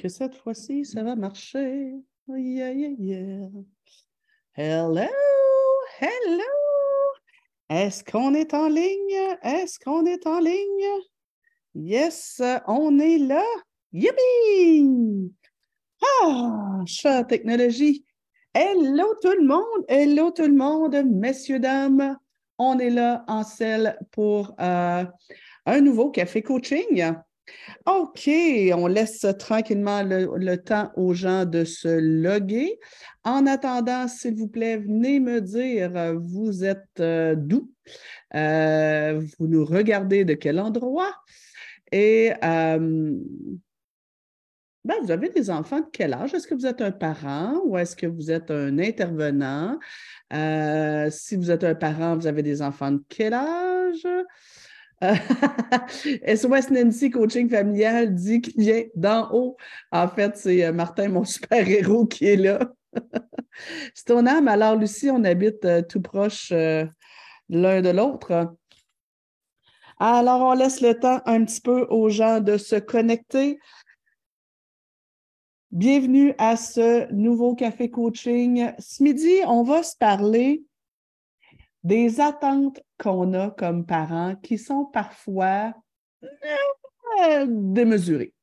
que cette fois-ci, ça va marcher? Yeah, yeah, yeah. Hello, hello. Est-ce qu'on est en ligne? Est-ce qu'on est en ligne? Yes, on est là. Yippee! Ah, chat technologie. Hello tout le monde, hello tout le monde, messieurs, dames. On est là en selle pour euh, un nouveau café coaching. OK, on laisse tranquillement le, temps aux gens de se loguer. En attendant, s'il vous plaît, venez me dire, euh, vous êtes euh, d'où? Euh, vous nous regardez de quel endroit? Et ben, vous avez des enfants de quel âge? Est-ce que vous êtes un parent ou est-ce que vous êtes un intervenant? si vous êtes un parent, vous avez des enfants de quel âge? SOS Nancy Coaching Familial dit qu'il vient d'en haut. En fait, c'est euh, Martin, mon super-héros, qui est là. c'est ton âme. Alors, Lucie, on habite euh, tout proche euh, l'un de l'autre. Alors, on laisse le temps un petit peu aux gens de se connecter. Bienvenue à ce nouveau café coaching. Ce midi, on va se parler des attentes qu'on a comme parents qui sont parfois euh, démesurées.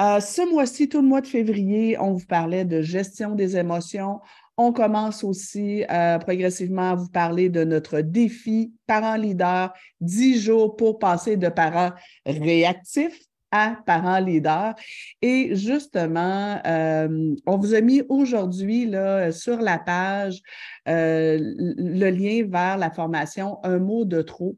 Euh, ce mois-ci, tout le mois de février, on vous parlait de gestion des émotions. On commence aussi euh, progressivement à vous parler de notre défi parent leader, 10 jours pour passer de parents réactifs à parents leaders. Et justement, euh, on vous a mis aujourd'hui sur la page euh, le lien vers la formation Un mot de trop,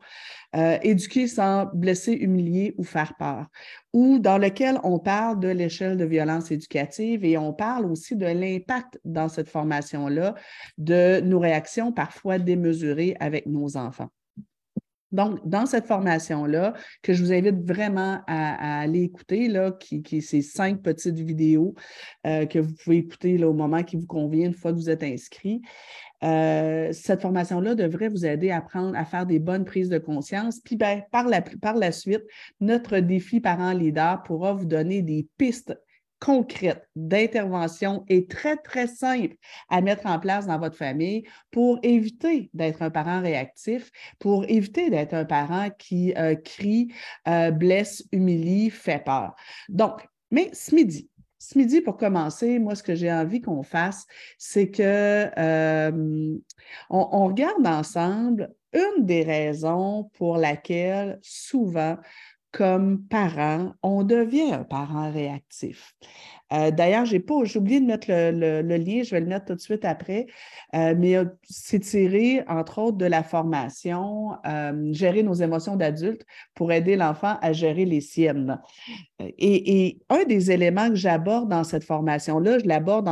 euh, éduquer sans blesser, humilier ou faire peur, ou dans lequel on parle de l'échelle de violence éducative et on parle aussi de l'impact dans cette formation-là de nos réactions parfois démesurées avec nos enfants. Donc, dans cette formation-là, que je vous invite vraiment à, aller écouter, là, qui, qui ces cinq petites vidéos euh, que vous pouvez écouter là, au moment qui vous convient une fois que vous êtes inscrit. Euh, cette formation-là devrait vous aider à apprendre à faire des bonnes prises de conscience. Puis ben, par, la, par la suite, notre défi parent leader pourra vous donner des pistes concrète d'intervention et très, très simple à mettre en place dans votre famille pour éviter d'être un parent réactif, pour éviter d'être un parent qui euh, crie, euh, blesse, humilie, fait peur. Donc, mais ce midi, ce midi, pour commencer, moi, ce que j'ai envie qu'on fasse, c'est que euh, on, regarde ensemble une des raisons pour laquelle souvent comme parent, on devient un parent réactif. Euh, d'ailleurs, j'ai pas, oublié de mettre le, lien, je vais le mettre tout de suite après, euh, mais euh, c'est tiré, entre autres, de la formation Gérer nos émotions d'adultes pour aider l'enfant à gérer les siennes. Et, un des éléments que j'aborde dans cette formation-là, je l'aborde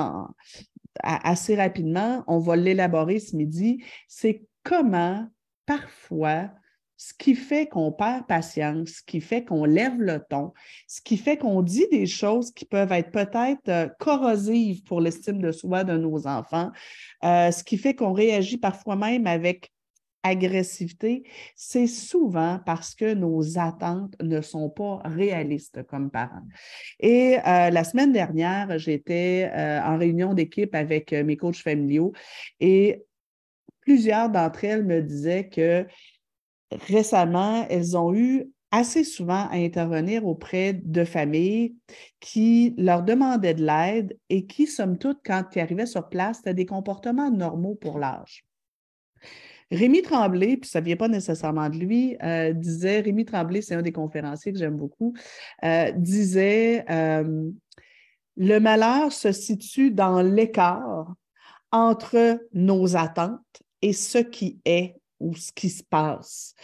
assez rapidement, on va l'élaborer ce midi, c'est comment parfois ce qui fait qu'on perd patience, ce qui fait qu'on lève le ton, ce qui fait qu'on dit des choses qui peuvent être peut-être euh, corrosives pour l'estime de soi de nos enfants, euh, ce qui fait qu'on réagit parfois même avec agressivité, c'est souvent parce que nos attentes ne sont pas réalistes comme parents. Et euh, la semaine dernière, j'étais en réunion d'équipe avec mes coachs familiaux et plusieurs d'entre elles me disaient que récemment, elles ont eu assez souvent à intervenir auprès de familles qui leur demandaient de l'aide et qui, somme toute, quand ils arrivaient sur place, c'était des comportements normaux pour l'âge. Rémi Tremblay, puis ça ne vient pas nécessairement de lui, euh, disait, Rémi Tremblay, c'est un des conférenciers que j'aime beaucoup, euh, disait euh, Le malheur se situe dans l'écart entre nos attentes et ce qui est ou ce qui se passe.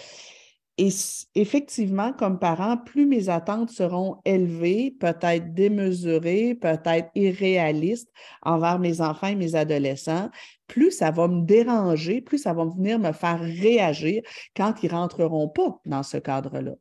Et effectivement, comme parent, plus mes attentes seront élevées, peut-être démesurées, peut-être irréalistes envers mes enfants et mes adolescents, plus ça va me déranger, plus ça va venir me faire réagir quand ils rentreront pas dans ce cadre-là.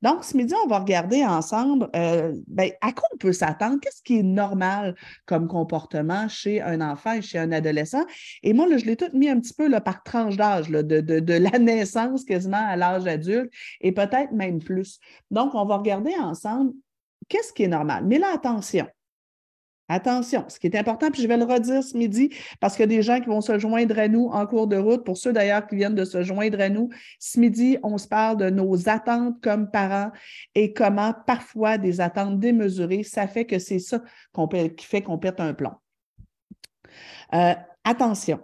Donc, ce midi, on va regarder ensemble euh, ben, à quoi on peut s'attendre, qu'est-ce qui est normal comme comportement chez un enfant et chez un adolescent? Et moi, là, je l'ai tout mis un petit peu par tranche d'âge, de, de, de la naissance quasiment à l'âge adulte et peut-être même plus. Donc, on va regarder ensemble qu'est-ce qui est normal. Mais là, attention, Attention, ce qui est important, puis je vais le redire ce midi, parce qu'il y a des gens qui vont se joindre à nous en cours de route. Pour ceux d'ailleurs qui viennent de se joindre à nous, ce midi, on se parle de nos attentes comme parents et comment parfois des attentes démesurées, ça fait que c'est ça qui fait qu'on pète un plomb. Euh, attention,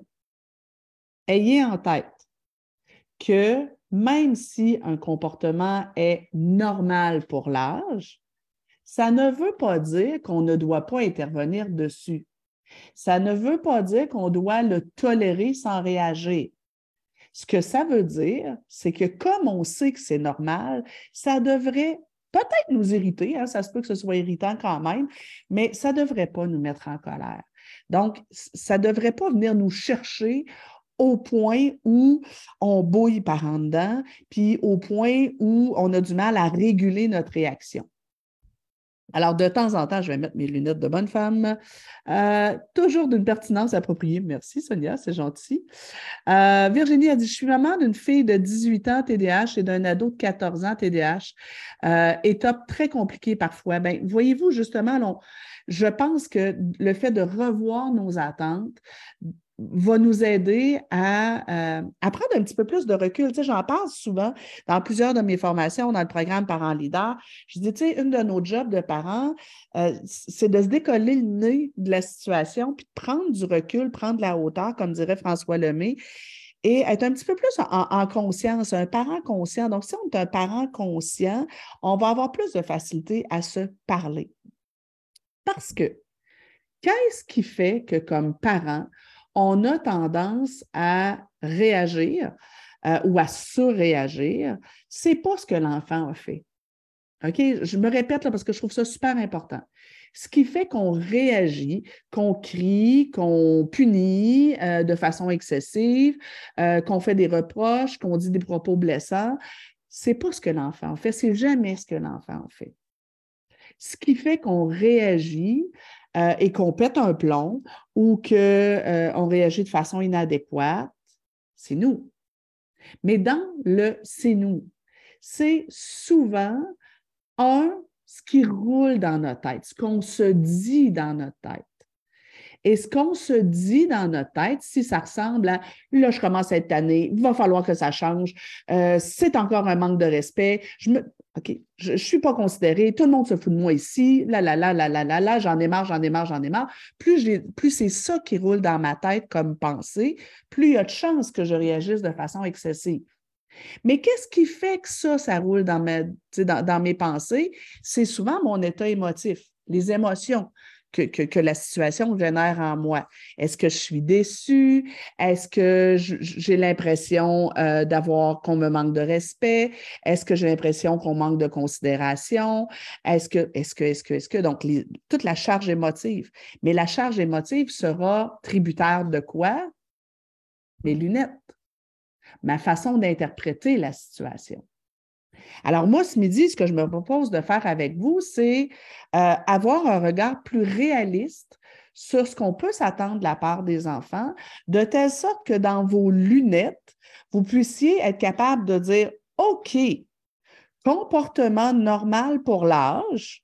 ayez en tête que même si un comportement est normal pour l'âge, ça ne veut pas dire qu'on ne doit pas intervenir dessus. Ça ne veut pas dire qu'on doit le tolérer sans réagir. Ce que ça veut dire, c'est que comme on sait que c'est normal, ça devrait peut-être nous irriter, hein, ça se peut que ce soit irritant quand même, mais ça ne devrait pas nous mettre en colère. Donc, ça ne devrait pas venir nous chercher au point où on bouille par en dedans, puis au point où on a du mal à réguler notre réaction. Alors, de temps en temps, je vais mettre mes lunettes de bonne femme. Euh, toujours d'une pertinence appropriée. Merci, Sonia, c'est gentil. Euh, Virginie a dit Je suis maman d'une fille de 18 ans TDAH et d'un ado de 14 ans TDAH. Euh, étape très compliquée parfois. Ben, voyez-vous, justement, je pense que le fait de revoir nos attentes, va nous aider à, euh, prendre un petit peu plus de recul. Tu sais, j'en parle souvent dans plusieurs de mes formations dans le programme Parents Leader. Je dis, tu sais, une de nos jobs de parents, euh, c'est de se décoller le nez de la situation, puis de prendre du recul, prendre la hauteur, comme dirait François Lemay, et être un petit peu plus en, en, conscience, un parent conscient. Donc, si on est un parent conscient, on va avoir plus de facilité à se parler. Parce que, qu'est-ce qui fait que comme parent, on a tendance à réagir euh, ou à surréagir, c'est pas ce que l'enfant a fait. OK? Je me répète là parce que je trouve ça super important. Ce qui fait qu'on réagit, qu'on crie, qu'on punit euh, de façon excessive, euh, qu'on fait des reproches, qu'on dit des propos blessants, c'est pas ce que l'enfant fait, c'est jamais ce que l'enfant fait. Ce qui fait qu'on réagit, euh, et qu'on pète un plomb ou qu'on euh, réagit de façon inadéquate, c'est nous. Mais dans le c'est nous, c'est souvent un, ce qui roule dans notre tête, ce qu'on se dit dans notre tête. Et ce qu'on se dit dans notre tête, si ça ressemble à là, je commence cette année, il va falloir que ça change, euh, c'est encore un manque de respect, je OK, je ne suis pas considérée, tout le monde se fout de moi ici, là, là, là, là, là, là, là, j'en ai marre, j'en ai marre, j'en ai marre. Plus, c'est ça qui roule dans ma tête comme pensée, plus il y a de chances que je réagisse de façon excessive. Mais qu'est-ce qui fait que ça, ça roule dans, dans mes pensées? C'est souvent mon état émotif, les émotions que, la situation génère en moi. Est-ce que je suis déçue? Est-ce que j'ai l'impression euh, d'avoir qu'on me manque de respect? Est-ce que j'ai l'impression qu'on manque de considération? Est-ce que, est-ce que, est-ce que, est-ce que, donc toute la charge émotive. Mais la charge émotive sera tributaire de quoi? Mes lunettes, ma façon d'interpréter la situation. Alors moi, ce midi, ce que je me propose de faire avec vous, c'est euh, avoir un regard plus réaliste sur ce qu'on peut s'attendre de la part des enfants, de telle sorte que dans vos lunettes, vous puissiez être capable de dire, OK, comportement normal pour l'âge,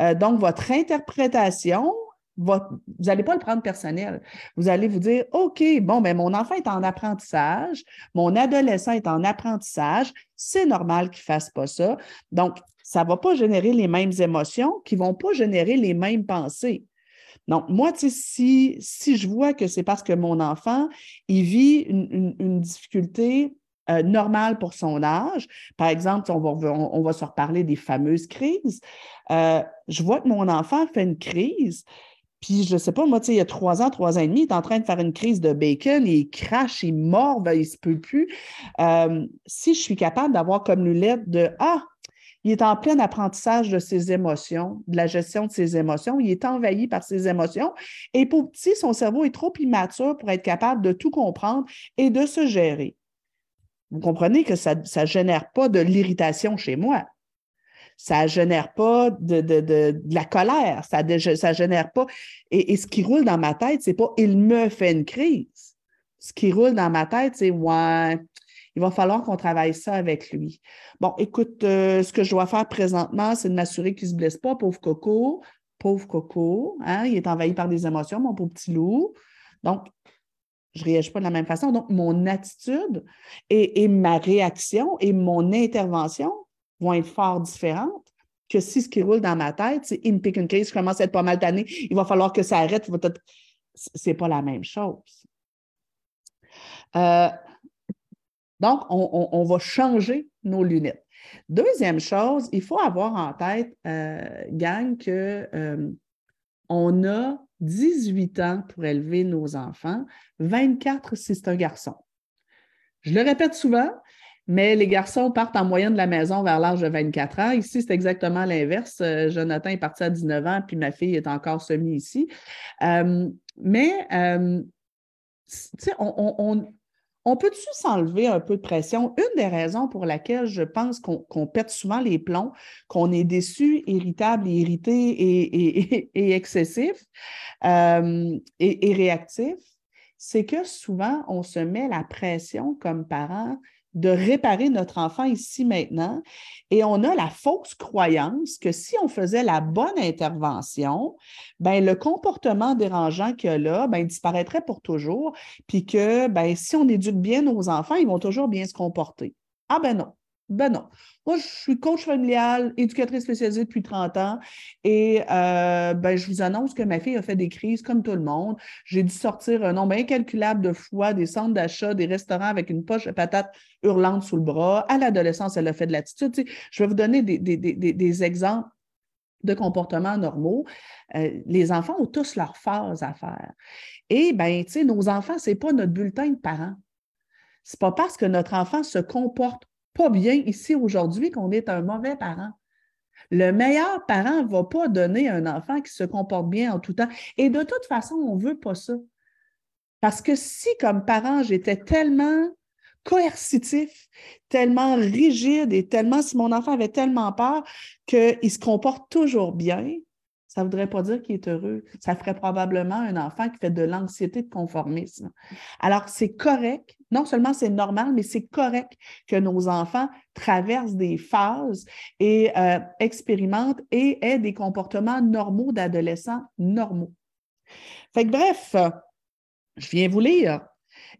euh, donc votre interprétation vous n'allez pas le prendre personnel. Vous allez vous dire, OK, bon, ben mon enfant est en apprentissage, mon adolescent est en apprentissage, c'est normal qu'il ne fasse pas ça. Donc, ça ne va pas générer les mêmes émotions, qui ne vont pas générer les mêmes pensées. Donc, moi, si, si je vois que c'est parce que mon enfant, il vit une, difficulté euh, normale pour son âge. Par exemple, on va, on, va se reparler des fameuses crises. Euh, je vois que mon enfant fait une crise. Puis, je sais pas, moi, tu sais, il y a trois ans, trois ans et demi, il est en train de faire une crise de bacon, il crache, il mord, ben, il se peut plus. Euh, si je suis capable d'avoir comme lunette de Ah, il est en plein apprentissage de ses émotions, de la gestion de ses émotions, il est envahi par ses émotions. Et pour petit, son cerveau est trop immature pour être capable de tout comprendre et de se gérer. Vous comprenez que ça ne génère pas de l'irritation chez moi ça ne génère pas de, la colère, ça ne génère pas. Et, ce qui roule dans ma tête, c'est pas il me fait une crise. Ce qui roule dans ma tête, c'est ouais, il va falloir qu'on travaille ça avec lui. Bon, écoute, euh, ce que je dois faire présentement, c'est de m'assurer qu'il ne se blesse pas, pauvre Coco. pauvre coco, hein, il est envahi par des émotions, mon pauvre petit loup. Donc, je ne réagis pas de la même façon. Donc, mon attitude et, ma réaction et mon intervention vont être fort différentes que si ce qui roule dans ma tête, c'est in pick and case, je commence à être pas mal tanné, il va falloir que ça arrête. Ce n'est pas la même chose. Euh, donc, on, va changer nos lunettes. Deuxième chose, il faut avoir en tête, euh, gang, que euh, on a 18 ans pour élever nos enfants, 24 si c'est un garçon. Je le répète souvent, mais les garçons partent en moyenne de la maison vers l'âge de 24 ans. Ici, c'est exactement l'inverse. Euh, Jonathan est parti à 19 ans, puis ma fille est encore semi ici. mais, tu sais, on, on peut-tu s'enlever un peu de pression? Une des raisons pour laquelle je pense qu'on pète souvent les plombs, qu'on est déçu, irritable, irrité et, excessif euh, et, réactif, c'est que souvent, on se met la pression comme parent de réparer notre enfant ici maintenant. Et on a la fausse croyance que si on faisait la bonne intervention, ben, le comportement dérangeant qu'il y a là ben, disparaîtrait pour toujours, puis que ben, si on éduque bien nos enfants, ils vont toujours bien se comporter. Ah ben non. Ben non. Moi, je suis coach familial, éducatrice spécialisée depuis 30 ans et euh, ben, je vous annonce que ma fille a fait des crises comme tout le monde. J'ai dû sortir un nombre incalculable de fois des centres d'achat, des restaurants avec une poche de patates hurlante sous le bras. À l'adolescence, elle a fait de l'attitude. je vais vous donner des, exemples de comportements normaux. Euh, les enfants ont tous leur phase à faire. Et bien, tu sais, nos enfants, ce n'est pas notre bulletin de parents. Ce n'est pas parce que notre enfant se comporte pas bien ici aujourd'hui qu'on est un mauvais parent. Le meilleur parent ne va pas donner un enfant qui se comporte bien en tout temps. Et de toute façon, on ne veut pas ça. Parce que si, comme parent, j'étais tellement coercitif, tellement rigide et tellement, si mon enfant avait tellement peur qu'il se comporte toujours bien, ça ne voudrait pas dire qu'il est heureux. Ça ferait probablement un enfant qui fait de l'anxiété de conformisme. Alors, c'est correct. Non seulement c'est normal, mais c'est correct que nos enfants traversent des phases et euh, expérimentent et aient des comportements normaux d'adolescents normaux. Fait que bref, je viens vous lire.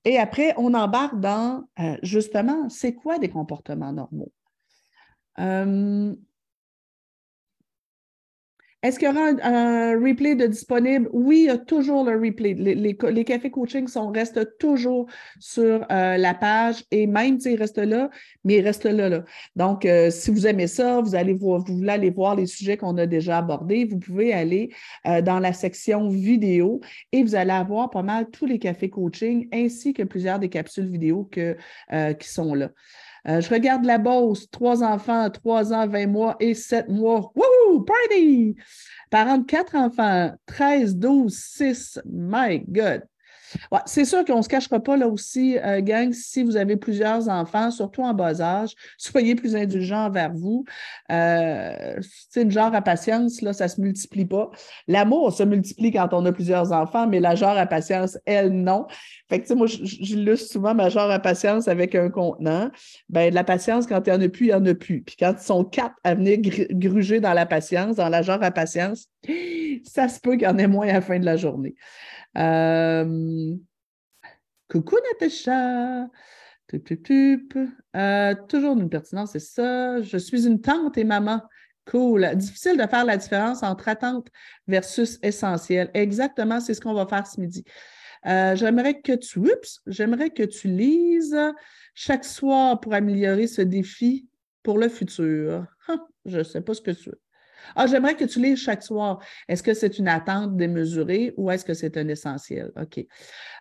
Et après, on embarque dans, euh, justement, c'est quoi des comportements normaux? Euh, est-ce qu'il y aura un, replay de disponible? Oui, il y a toujours le replay. Les, cafés coaching sont, restent toujours sur euh, la page et même, ils restent là, mais ils restent là. là. Donc, euh, si vous aimez ça, vous, allez voir, vous voulez aller voir les sujets qu'on a déjà abordés, vous pouvez aller euh, dans la section vidéo et vous allez avoir pas mal tous les cafés coaching ainsi que plusieurs des capsules vidéo que, qui sont là. Euh, je regarde la bosse, trois enfants, trois ans, 20 mois et sept mois. Wouhou! Party! Parents quatre enfants, 13, 12, 6. My God! C'est sûr qu'on ne se cachera pas là aussi, euh, gang, si vous avez plusieurs enfants, surtout en bas âge, soyez plus indulgents envers vous. Euh, une genre à patience, là, ça ne se multiplie pas. L'amour se multiplie quand on a plusieurs enfants, mais la genre à patience, elle, non. Fait que, moi, j'illustre souvent ma genre à patience avec un contenant. Ben, la patience, quand il n'y en a plus, il n'y en a plus. Puis quand ils sont quatre à venir gruger dans la patience, dans la genre à patience, ça se peut qu'il y en ait moins à la fin de la journée. Euh, coucou Natacha. Euh, toujours une pertinence, c'est ça. Je suis une tante et maman. Cool. Difficile de faire la différence entre attente versus essentiel. Exactement, c'est ce qu'on va faire ce midi. Euh, j'aimerais que tu, j'aimerais que tu lises chaque soir pour améliorer ce défi pour le futur. je ne sais pas ce que tu veux. Ah, j'aimerais que tu lises chaque soir. Est-ce que c'est une attente démesurée ou est-ce que c'est un essentiel? OK.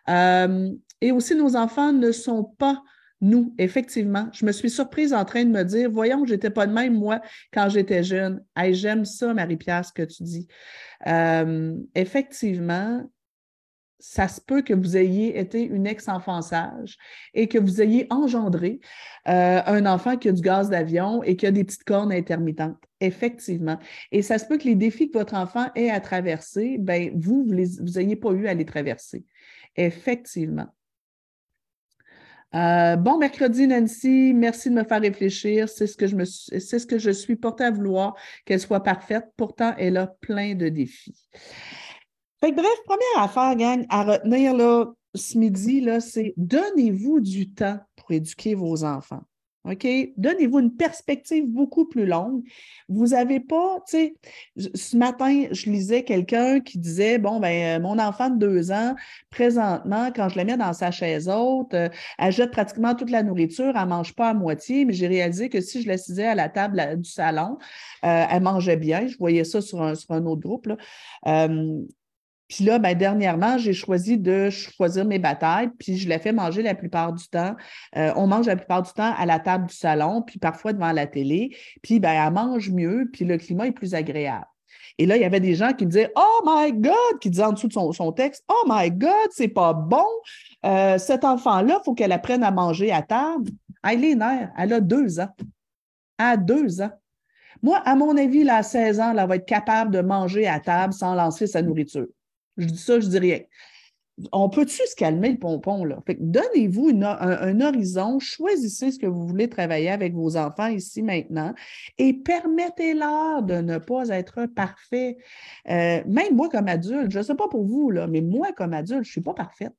Euh, et aussi, nos enfants ne sont pas nous, effectivement. Je me suis surprise en train de me dire, voyons, je n'étais pas de même, moi, quand j'étais jeune. Hey, j'aime ça, Marie-Pierre, ce que tu dis. Euh, effectivement, ça se peut que vous ayez été une ex-enfant sage et que vous ayez engendré euh, un enfant qui a du gaz d'avion et qui a des petites cornes intermittentes. Effectivement. Et ça se peut que les défis que votre enfant ait à traverser, ben, vous, vous n'ayez pas eu à les traverser. Effectivement. Euh, bon mercredi, Nancy. Merci de me faire réfléchir. C'est ce que je suis portée à vouloir, qu'elle soit parfaite. Pourtant, elle a plein de défis. Bref, première affaire, gang, à retenir là, ce midi, là, c'est donnez-vous du temps pour éduquer vos enfants. OK? Donnez-vous une perspective beaucoup plus longue. Vous n'avez pas, tu sais, ce matin, je lisais quelqu'un qui disait Bon, ben, euh, mon enfant de deux ans, présentement, quand je la mets dans sa chaise haute, euh, elle jette pratiquement toute la nourriture, elle ne mange pas à moitié, mais j'ai réalisé que si je l'assisais à la table du salon, euh, elle mangeait bien. Je voyais ça sur un, sur un autre groupe. Là. Puis là, ben, dernièrement, j'ai choisi de choisir mes batailles, puis je la fais manger la plupart du temps. Euh, on mange la plupart du temps à la table du salon, puis parfois devant la télé. Puis ben, elle mange mieux, puis le climat est plus agréable. Et là, il y avait des gens qui me disaient Oh my God, qui disaient en dessous de son, texte Oh my God, c'est pas bon. Euh, cet enfant-là, il faut qu'elle apprenne à manger à table. Elle est nerfs, elle a deux ans. À deux ans. Moi, à mon avis, là, à 16 ans, elle va être capable de manger à table sans lancer sa nourriture. Je dis ça, je dis rien. On peut-tu se calmer le pompon, donnez-vous un, horizon, choisissez ce que vous voulez travailler avec vos enfants ici maintenant et permettez-leur de ne pas être parfait. Euh, même moi, comme adulte, je ne sais pas pour vous, mais moi, comme adulte, je ne suis pas parfaite.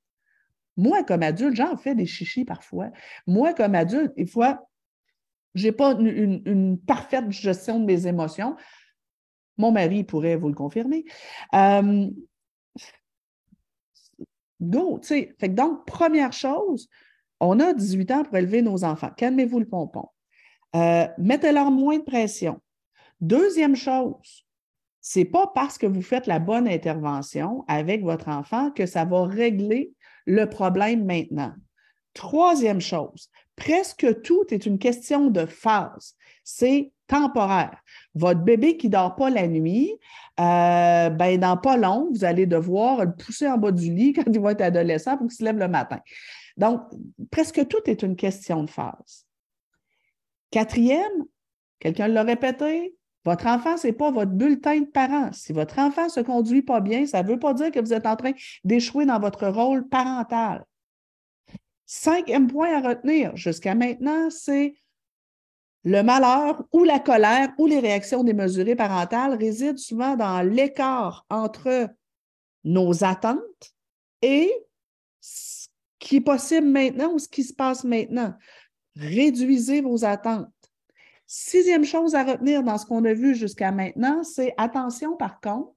Moi, comme adulte, j'en fais des chichis parfois. Moi, comme adulte, des fois, je n'ai pas une, parfaite gestion de mes émotions. Mon mari pourrait vous le confirmer. Euh, go, tu sais. Donc, première chose, on a 18 ans pour élever nos enfants. Calmez-vous le pompon. Euh, mettez-leur moins de pression. Deuxième chose, c'est pas parce que vous faites la bonne intervention avec votre enfant que ça va régler le problème maintenant. Troisième chose, presque tout est une question de phase. C'est temporaire. Votre bébé qui ne dort pas la nuit, euh, ben, dans pas long, vous allez devoir le pousser en bas du lit quand il va être adolescent pour qu'il se lève le matin. Donc, presque tout est une question de phase. Quatrième, quelqu'un l'a répété, votre enfant, ce n'est pas votre bulletin de parent. Si votre enfant ne se conduit pas bien, ça ne veut pas dire que vous êtes en train d'échouer dans votre rôle parental. Cinquième point à retenir jusqu'à maintenant, c'est le malheur ou la colère ou les réactions démesurées parentales résident souvent dans l'écart entre nos attentes et ce qui est possible maintenant ou ce qui se passe maintenant. Réduisez vos attentes. Sixième chose à retenir dans ce qu'on a vu jusqu'à maintenant, c'est attention par contre,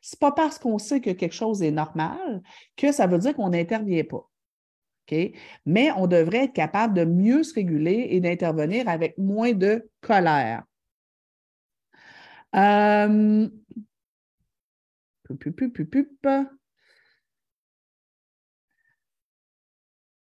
ce n'est pas parce qu'on sait que quelque chose est normal que ça veut dire qu'on n'intervient pas. Mais on devrait être capable de mieux se réguler et d'intervenir avec moins de colère. Euh,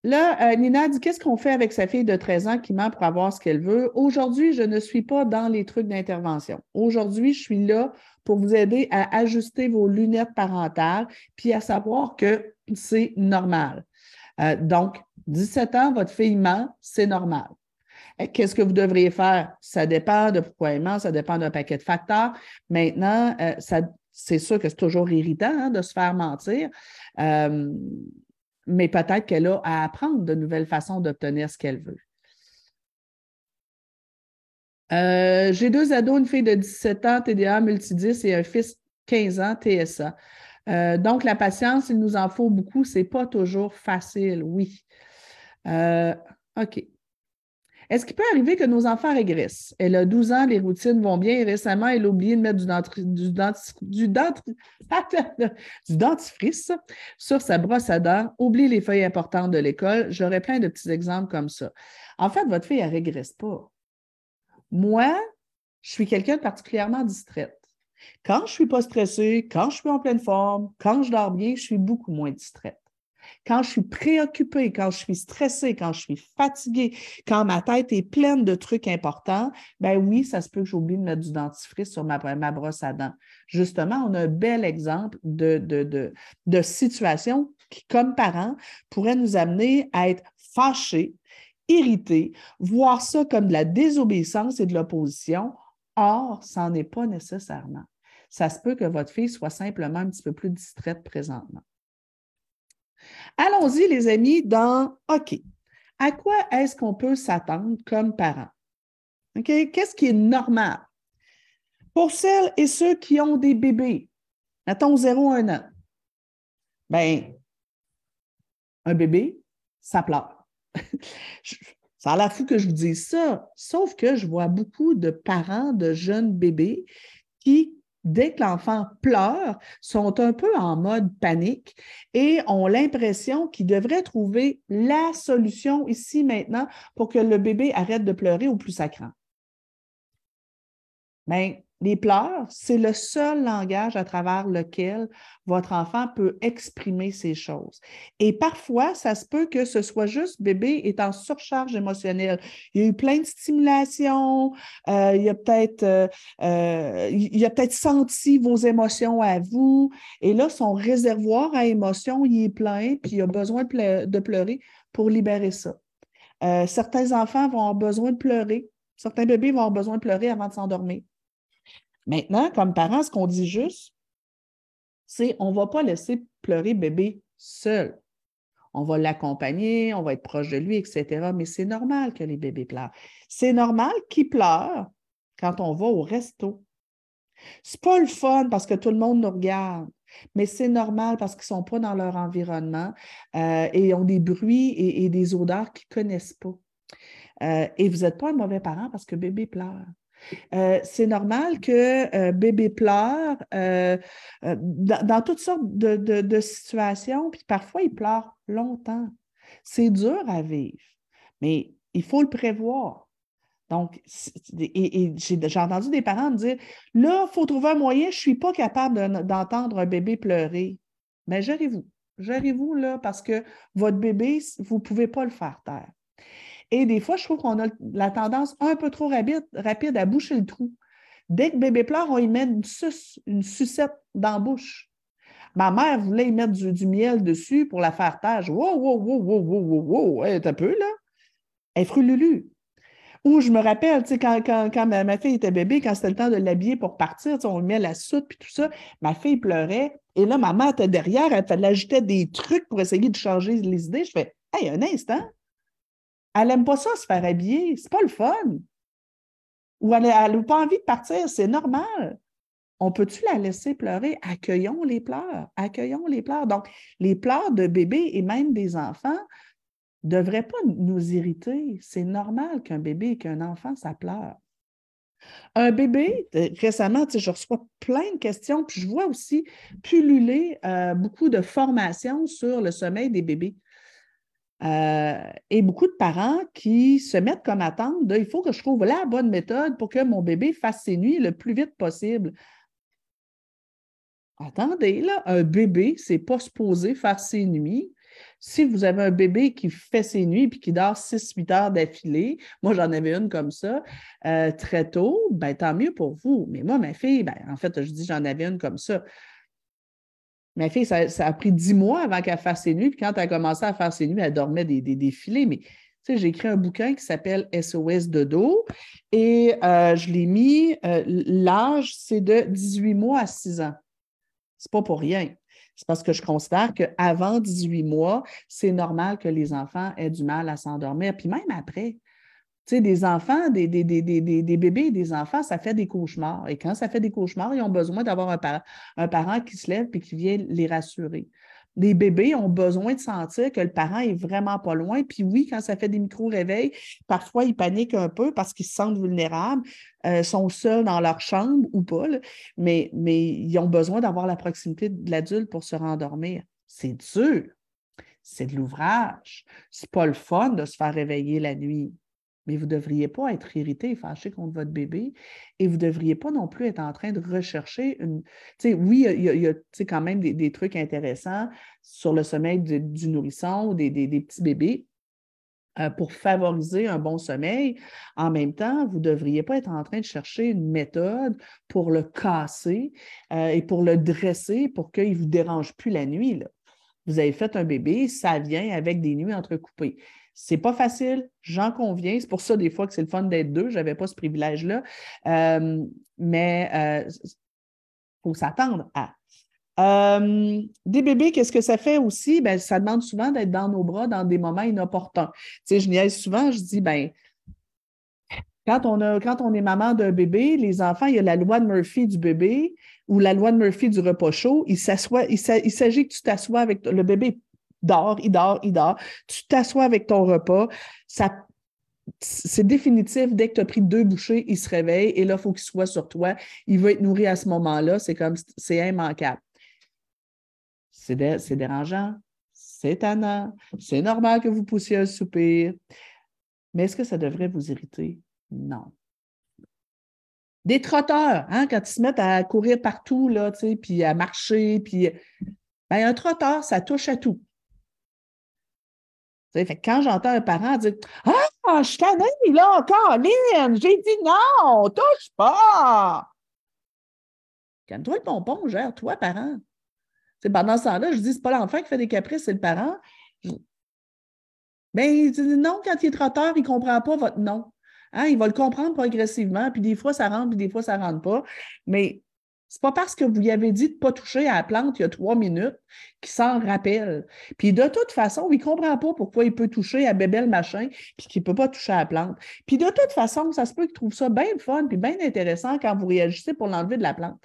Là, euh, Nina dit qu'est-ce qu'on fait avec sa fille de 13 ans qui ment pour avoir ce qu'elle veut? Aujourd'hui, je ne suis pas dans les trucs d'intervention. Aujourd'hui, je suis là pour vous aider à ajuster vos lunettes parentales puis à savoir que c'est normal. Euh, donc, 17 ans, votre fille ment, c'est normal. Qu'est-ce que vous devriez faire? Ça dépend de pourquoi elle ment, ça dépend d'un paquet de facteurs. Maintenant, euh, c'est sûr que c'est toujours irritant hein, de se faire mentir, euh, mais peut-être qu'elle a à apprendre de nouvelles façons d'obtenir ce qu'elle veut. J'ai deux ados, une fille de 17 ans, TDA multidis, et un fils 15 ans, TSA. Euh, donc, la patience, il nous en faut beaucoup. Ce n'est pas toujours facile, oui. Euh, OK. Est-ce qu'il peut arriver que nos enfants régressent? Elle a 12 ans, les routines vont bien et récemment, elle a oublié de mettre du, dentifrice sur sa brosse à dents, oublie les feuilles importantes de l'école. J'aurais plein de petits exemples comme ça. En fait, votre fille, elle ne régresse pas. Moi, je suis quelqu'un de particulièrement distraite. Quand je ne suis pas stressée, quand je suis en pleine forme, quand je dors bien, je suis beaucoup moins distraite. Quand je suis préoccupée, quand je suis stressée, quand je suis fatiguée, quand ma tête est pleine de trucs importants, ben oui, ça se peut que j'oublie de mettre du dentifrice sur ma, brosse à dents. Justement, on a un bel exemple de, de, situation qui, comme parents, pourrait nous amener à être fâchés, irrités, voir ça comme de la désobéissance et de l'opposition. Or, ça n'en est pas nécessairement ça se peut que votre fille soit simplement un petit peu plus distraite présentement. Allons-y, les amis, dans OK. à quoi est-ce qu'on peut s'attendre comme parent? Qu'est-ce qui est normal? Pour celles et ceux qui ont des bébés, mettons 0 1 an, ben, un bébé, ça pleure. ça a l'air fou que je vous dise ça, sauf que je vois beaucoup de parents de jeunes bébés qui, dès que l'enfant pleure, sont un peu en mode panique et ont l'impression qu'ils devraient trouver la solution ici maintenant pour que le bébé arrête de pleurer au plus sacrant. Mais les pleurs, c'est le seul langage à travers lequel votre enfant peut exprimer ces choses. Et parfois, ça se peut que ce soit juste bébé est en surcharge émotionnelle. Il y a eu plein de stimulations, euh, il a peut-être euh, euh, il a peut-être senti vos émotions à vous, et là, son réservoir à émotions, il est plein, puis il a besoin de pleurer pour libérer ça. certains enfants vont avoir besoin de pleurer. Certains bébés vont avoir besoin de pleurer avant de s'endormir. Maintenant, comme parents, ce qu'on dit juste, c'est on ne va pas laisser pleurer bébé seul. On va l'accompagner, on va être proche de lui, etc. Mais c'est normal que les bébés pleurent. C'est normal qu'ils pleurent quand on va au resto. C'est pas le fun parce que tout le monde nous regarde, mais c'est normal parce qu'ils ne sont pas dans leur environnement euh, et ont des bruits et, des odeurs qu'ils ne connaissent pas. Euh, et vous n'êtes pas un mauvais parent parce que bébé pleure. Euh, c'est normal que euh, bébé pleure euh, dans, toutes sortes de, situations, puis parfois il pleure longtemps. C'est dur à vivre, mais il faut le prévoir. Donc, j'ai entendu des parents me dire Là, il faut trouver un moyen, je ne suis pas capable d'entendre un bébé pleurer. Mais gérez-vous. Gérez-vous là, parce que votre bébé, vous ne pouvez pas le faire taire. Et des fois, je trouve qu'on a la tendance un peu trop rapide, à boucher le trou. Dès que bébé pleure, on y met une, une sucette dans la bouche. Ma mère voulait y mettre du, miel dessus pour la faire taire. Wow, wow, wow, wow, wow, wow, wow, est un peu là. Elle est Lulu. Ou je me rappelle, sais, quand, quand, ma, fille était bébé, quand c'était le temps de l'habiller pour partir, on met la soude puis tout ça, ma fille pleurait. Et là, ma mère était derrière, elle, elle ajoutait des trucs pour essayer de changer les idées. Je fais, hey, un instant, elle n'aime pas ça, se faire habiller. C'est pas le fun. Ou elle n'a pas envie de partir, c'est normal. On peut-tu la laisser pleurer? Accueillons les pleurs. Accueillons les pleurs. Donc, les pleurs de bébés et même des enfants ne devraient pas nous irriter. C'est normal qu'un bébé et qu'un enfant, ça pleure. Un bébé, euh, récemment, je reçois plein de questions, puis je vois aussi pulluler euh, beaucoup de formations sur le sommeil des bébés. Euh, et beaucoup de parents qui se mettent comme attente de il faut que je trouve la bonne méthode pour que mon bébé fasse ses nuits le plus vite possible. Attendez, là, un bébé, c'est pas supposé faire ses nuits. Si vous avez un bébé qui fait ses nuits et qui dort 6-8 heures d'affilée, moi j'en avais une comme ça, euh, très tôt, ben, tant mieux pour vous. Mais moi, ma fille, ben, en fait, je dis j'en avais une comme ça. Ma fille, ça, a pris dix mois avant qu'elle fasse ses nuits. Puis quand elle a commencé à faire ses nuits, elle dormait des, des défilés. Mais j'ai écrit un bouquin qui s'appelle SOS de dos et euh, je l'ai mis, euh, l'âge, c'est de 18 mois à 6 ans. C'est pas pour rien. C'est parce que je considère qu'avant 18 mois, c'est normal que les enfants aient du mal à s'endormir. Puis même après, tu des enfants, des, des, bébés et des enfants, ça fait des cauchemars. Et quand ça fait des cauchemars, ils ont besoin d'avoir un, un, parent qui se lève et qui vient les rassurer. Les bébés ont besoin de sentir que le parent est vraiment pas loin. Puis oui, quand ça fait des micro-réveils, parfois ils paniquent un peu parce qu'ils se sentent vulnérables, euh, sont seuls dans leur chambre ou pas, mais, mais ils ont besoin d'avoir la proximité de l'adulte pour se rendormir. C'est dur. C'est de l'ouvrage. C'est pas le fun de se faire réveiller la nuit mais vous ne devriez pas être irrité et fâché contre votre bébé et vous ne devriez pas non plus être en train de rechercher une. Oui, il y a, quand même des, trucs intéressants sur le sommeil du nourrisson ou des, petits bébés. Euh, pour favoriser un bon sommeil. En même temps, vous ne devriez pas être en train de chercher une méthode pour le casser euh, et pour le dresser pour qu'il ne vous dérange plus la nuit. Vous avez fait un bébé, ça vient avec des nuits entrecoupées. C'est pas facile, j'en conviens. C'est pour ça, des fois, que c'est le fun d'être deux. Je n'avais pas ce privilège-là. Euh, mais il euh, faut s'attendre à. Euh, des bébés, qu'est-ce que ça fait aussi? Ben, ça demande souvent d'être dans nos bras dans des moments inopportuns. Tu je niaise souvent, je dis, ben, quand on, quand on est maman d'un bébé, les enfants, il y a la loi de Murphy du bébé ou la loi de Murphy du repas chaud. Il, s'agit que tu t'assois avec le bébé dort, il dort, il dort. Tu t'assois avec ton repas. Ça, c'est définitif. Dès que tu as pris deux bouchées, il se réveille et là, il faut qu'il soit sur toi. Il veut être nourri à ce moment-là. C'est comme, c'est immanquable. C'est, dérangeant, c'est tannant, c'est normal que vous poussiez un soupir. Mais est-ce que ça devrait vous irriter? Non. Des trotteurs, hein, quand ils se mettent à courir partout, là, puis à marcher, puis ben, un trotteur, ça touche à tout. Fait quand j'entends un parent dire Ah, je suis tannée, là, encore, Lynn, j'ai dit non, touche pas. Calme-toi le pompon, gère-toi, parent. C'est pendant ce temps-là, je dis, c'est pas l'enfant qui fait des caprices, c'est le parent. Bien, non, quand il est trotteur, il ne comprend pas votre non. Hein, il va le comprendre progressivement, puis des fois, ça rentre, puis des fois, ça ne rentre pas. Mais c'est pas parce que vous lui avez dit de ne pas toucher à la plante il y a trois minutes qu'il s'en rappelle. Puis de toute façon, il ne comprend pas pourquoi il peut toucher à bébé le machin, puis qu'il ne peut pas toucher à la plante. Puis de toute façon, ça se peut qu'il trouve ça bien fun, puis bien intéressant quand vous réagissez pour l'enlever de la plante.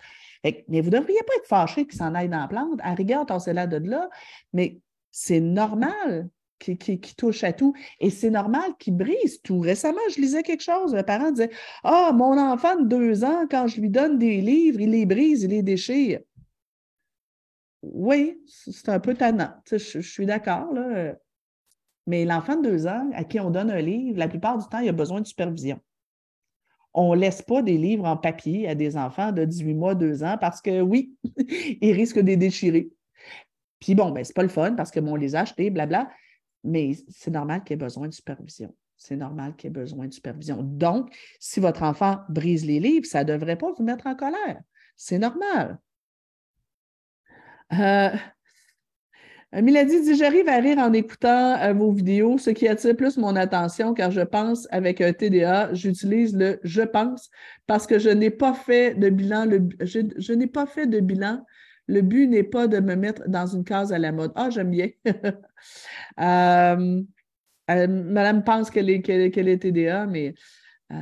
mais vous ne devriez pas être fâché qu'il s'en aille dans la plante. À rigueur, là de là, mais c'est normal qui, touche à tout. Et c'est normal qu'il brise tout. Récemment, je lisais quelque chose. Le parent disait Ah, mon enfant de deux ans, quand je lui donne des livres, il les brise, il les déchire. Oui, c'est un peu tannant. Je, suis d'accord. Mais l'enfant de deux ans à qui on donne un livre, la plupart du temps, il a besoin de supervision. On ne laisse pas des livres en papier à des enfants de 18 mois, 2 ans, parce que oui, ils risquent de les déchirer. Puis bon, ben, c'est pas le fun parce que bon, on les a achetés, blabla mais c'est normal qu'il ait besoin de supervision. C'est normal qu'il ait besoin de supervision. Donc, si votre enfant brise les livres, ça ne devrait pas vous mettre en colère. C'est normal. Euh, Milady dit J'arrive à rire en écoutant euh, vos vidéos, ce qui attire plus mon attention car je pense avec un TDA, j'utilise le je pense parce que je n'ai pas fait de bilan. je n'ai pas fait de bilan le but n'est pas de me mettre dans une case à la mode. Ah, j'aime bien. Euh, euh, madame pense qu'elle est, qu'elle, TDA, mais. Euh,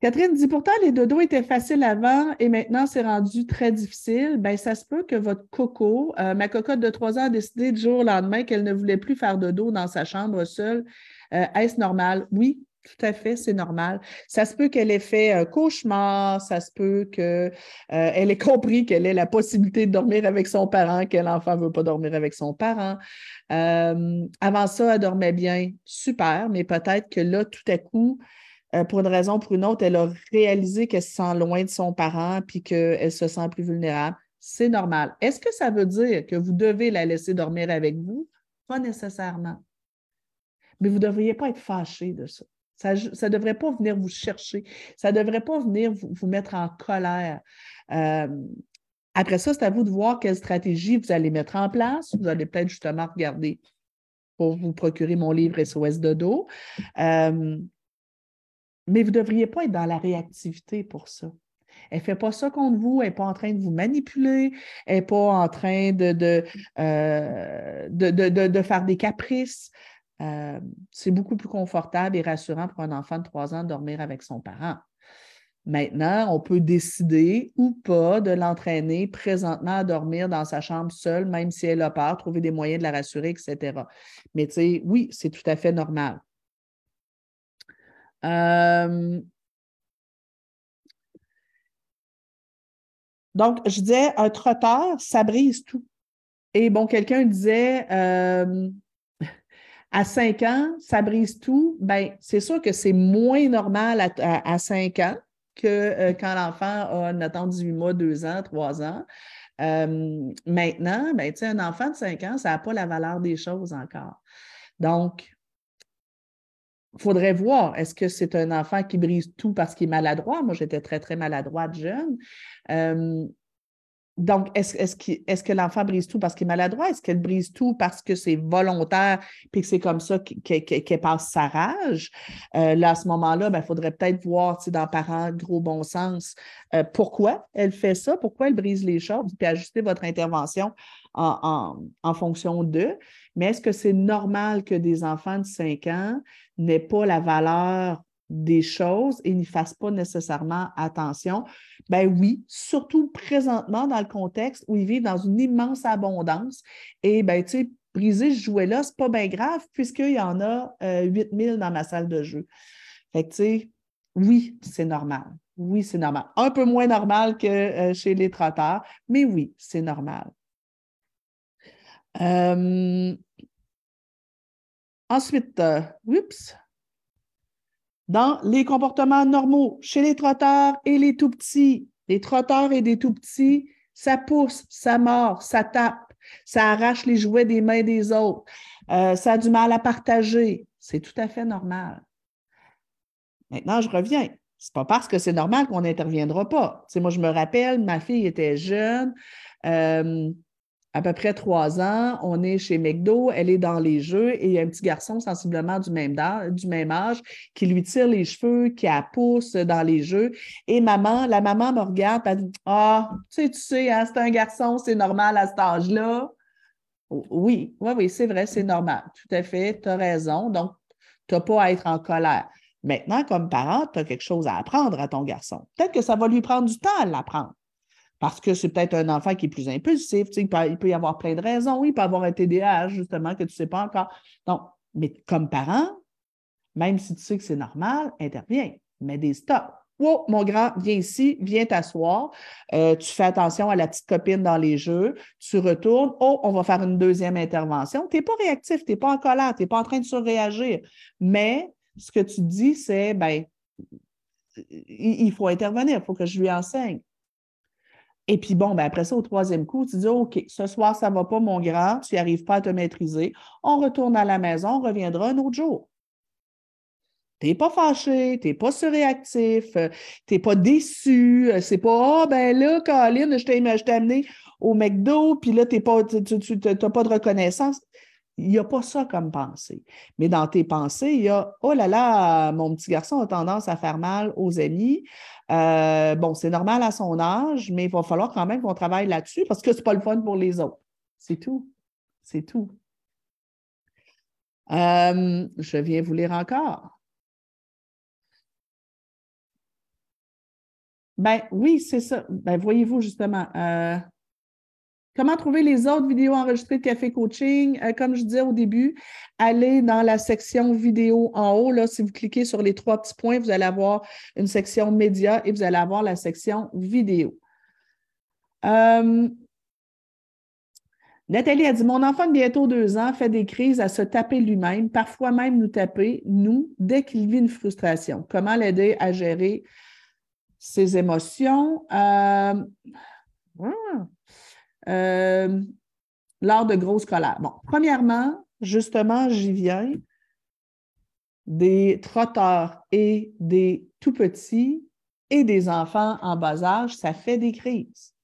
Catherine dit pourtant les dodos étaient faciles avant et maintenant c'est rendu très difficile. Bien, ça se peut que votre coco, ma cocotte de trois ans a décidé du jour au lendemain qu'elle ne voulait plus faire de dos dans sa chambre seule. est-ce normal? Oui, tout à fait, c'est normal. Ça se peut qu'elle ait fait un cauchemar, ça se peut qu'elle euh, ait compris qu'elle ait la possibilité de dormir avec son parent, que l'enfant ne veut pas dormir avec son parent. Euh, avant ça, elle dormait bien, super, mais peut-être que là, tout à coup, euh, pour une raison ou pour une autre, elle a réalisé qu'elle se sent loin de son parent puis qu'elle se sent plus vulnérable. C'est normal. Est-ce que ça veut dire que vous devez la laisser dormir avec vous? Pas nécessairement. Mais vous ne devriez pas être fâché de ça. Ça ne devrait pas venir vous chercher. Ça ne devrait pas venir vous, mettre en colère. Euh, après ça, c'est à vous de voir quelle stratégie vous allez mettre en place. Vous allez peut-être justement regarder pour vous procurer mon livre SOS de dos. Euh, mais vous ne devriez pas être dans la réactivité pour ça. Elle ne fait pas ça contre vous, elle n'est pas en train de vous manipuler, elle n'est pas en train de, de, euh, de faire des caprices. Euh, c'est beaucoup plus confortable et rassurant pour un enfant de trois ans de dormir avec son parent. Maintenant, on peut décider ou pas de l'entraîner présentement à dormir dans sa chambre seule, même si elle a peur, trouver des moyens de la rassurer, etc. Mais tu sais, oui, c'est tout à fait normal. Euh, donc, je disais, un trotteur, ça brise tout. Et bon, quelqu'un disait, euh, à 5 ans, ça brise tout, ben, c'est sûr que c'est moins normal à, 5 ans que euh, quand l'enfant a, notamment 18 mois, 2 ans, 3 ans. Euh, maintenant, ben, un enfant de 5 ans, ça n'a pas la valeur des choses encore. Donc, il faudrait voir, est-ce que c'est un enfant qui brise tout parce qu'il est maladroit? Moi, j'étais très, très maladroite jeune. Euh, donc, est-ce que l'enfant brise tout parce qu'il est maladroit? Est-ce qu'elle brise tout parce que c'est volontaire puis que c'est comme ça qu'elle passe sa rage? Euh, là, à ce moment-là, il ben, faudrait peut-être voir dans parents gros bon sens euh, pourquoi elle fait ça, pourquoi elle brise les choses, puis ajuster votre intervention en, en fonction d'eux. Mais est-ce que c'est normal que des enfants de 5 ans n'aient pas la valeur des choses et n'y fassent pas nécessairement attention? Ben oui, surtout présentement dans le contexte où ils vivent dans une immense abondance. Et ben, tu sais, briser ce jouet-là, c'est pas bien grave puisqu'il y en a euh, 8000 dans ma salle de jeu. Fait que, tu sais, oui, c'est normal. Oui, c'est normal. Un peu moins normal que euh, chez les trotteurs, mais oui, c'est normal. Euh, ensuite, euh, oups, dans les comportements normaux chez les trotteurs et les tout petits. Les trotteurs et des tout petits, ça pousse, ça mord, ça tape, ça arrache les jouets des mains des autres, euh, ça a du mal à partager. C'est tout à fait normal. Maintenant, je reviens. C'est pas parce que c'est normal qu'on n'interviendra pas. moi, je me rappelle, ma fille était jeune. Euh, à peu près trois ans, on est chez McDo, elle est dans les jeux et il y a un petit garçon sensiblement du même, âge qui lui tire les cheveux, qui la pousse dans les jeux. Et maman, la maman me regarde et dit Ah, tu sais, tu sais, hein, c'est un garçon, c'est normal à cet âge-là. Oui, oui, oui, c'est vrai, c'est normal. Tout à fait, tu as raison. Donc, tu n'as pas à être en colère. Maintenant, comme parent, tu as quelque chose à apprendre à ton garçon. Peut-être que ça va lui prendre du temps à l'apprendre parce que c'est peut-être un enfant qui est plus impulsif, il peut, y avoir plein de raisons, il peut avoir un TDAH, justement, que tu ne sais pas encore. Donc, mais comme parent, même si tu sais que c'est normal, interviens, mets des stops. Oh, mon grand, viens ici, viens t'asseoir. Euh, tu fais attention à la petite copine dans les jeux. Tu retournes. Oh, on va faire une deuxième intervention. Tu n'es pas réactif, tu n'es pas en colère, tu n'es pas en train de surréagir. Mais ce que tu dis, c'est, ben, il faut intervenir, il faut que je lui enseigne. Et puis bon, ben après ça, au troisième coup, tu dis OK, ce soir, ça ne va pas, mon grand, tu n'y arrives pas à te maîtriser. On retourne à la maison, on reviendra un autre jour. Tu n'es pas fâché, tu n'es pas surréactif, euh, tu n'es pas déçu. Euh, c'est pas Ah, ben là, Colin, je t'ai amené au McDo, puis là, tu n'as pas de reconnaissance. Il n'y a pas ça comme pensée. Mais dans tes pensées, il y a Oh là là, mon petit garçon a tendance à faire mal aux amis. Euh, bon, c'est normal à son âge, mais il va falloir quand même qu'on travaille là-dessus parce que ce n'est pas le fun pour les autres. C'est tout. C'est tout. Euh, je viens vous lire encore. Ben oui, c'est ça. Ben, voyez-vous justement. Euh, Comment trouver les autres vidéos enregistrées de Café Coaching? Euh, comme je disais au début, allez dans la section vidéo en haut. Là, si vous cliquez sur les trois petits points, vous allez avoir une section médias et vous allez avoir la section vidéo. Euh, Nathalie a dit Mon enfant de bientôt deux ans fait des crises à se taper lui-même, parfois même nous taper, nous, dès qu'il vit une frustration. Comment l'aider à gérer ses émotions? Euh, hmm. Euh, lors de grosses colères. Bon, premièrement, justement, j'y viens. Des trotteurs et des tout petits et des enfants en bas âge, ça fait des crises.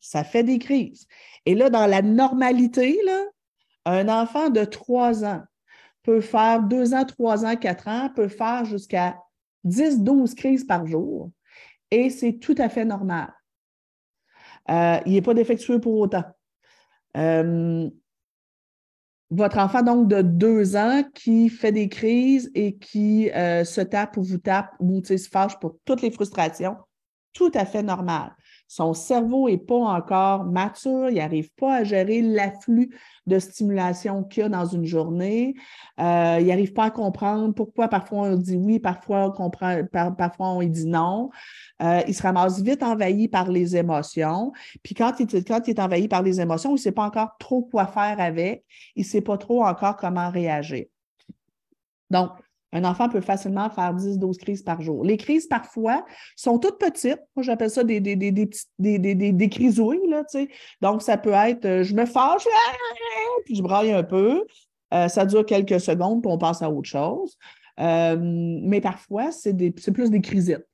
Ça fait des crises. Et là, dans la normalité, un enfant de 3 ans peut faire 2 ans, 3 ans, 4 ans, peut faire jusqu'à 10, 12 crises par jour. Et c'est tout à fait normal. Euh, il n'est pas défectueux pour autant. Euh, votre enfant, donc, de deux ans qui fait des crises et qui euh, se tape ou vous tape ou se fâche pour toutes les frustrations, tout à fait normal. Son cerveau n'est pas encore mature, il n'arrive pas à gérer l'afflux de stimulation qu'il y a dans une journée. Euh, il n'arrive pas à comprendre pourquoi parfois on dit oui, parfois on, comprend, parfois on dit non. Euh, il se ramasse vite envahi par les émotions. Puis quand il, quand il est envahi par les émotions, il ne sait pas encore trop quoi faire avec. Il ne sait pas trop encore comment réagir. Donc, un enfant peut facilement faire 10-12 crises par jour. Les crises, parfois, sont toutes petites. Moi, j'appelle ça des, des, des, des, des, crisouilles. Là, Donc, ça peut être euh, je me fâche, puis je braille un peu. Euh, ça dure quelques secondes, puis on passe à autre chose. Euh, mais parfois, c'est plus des crisettes.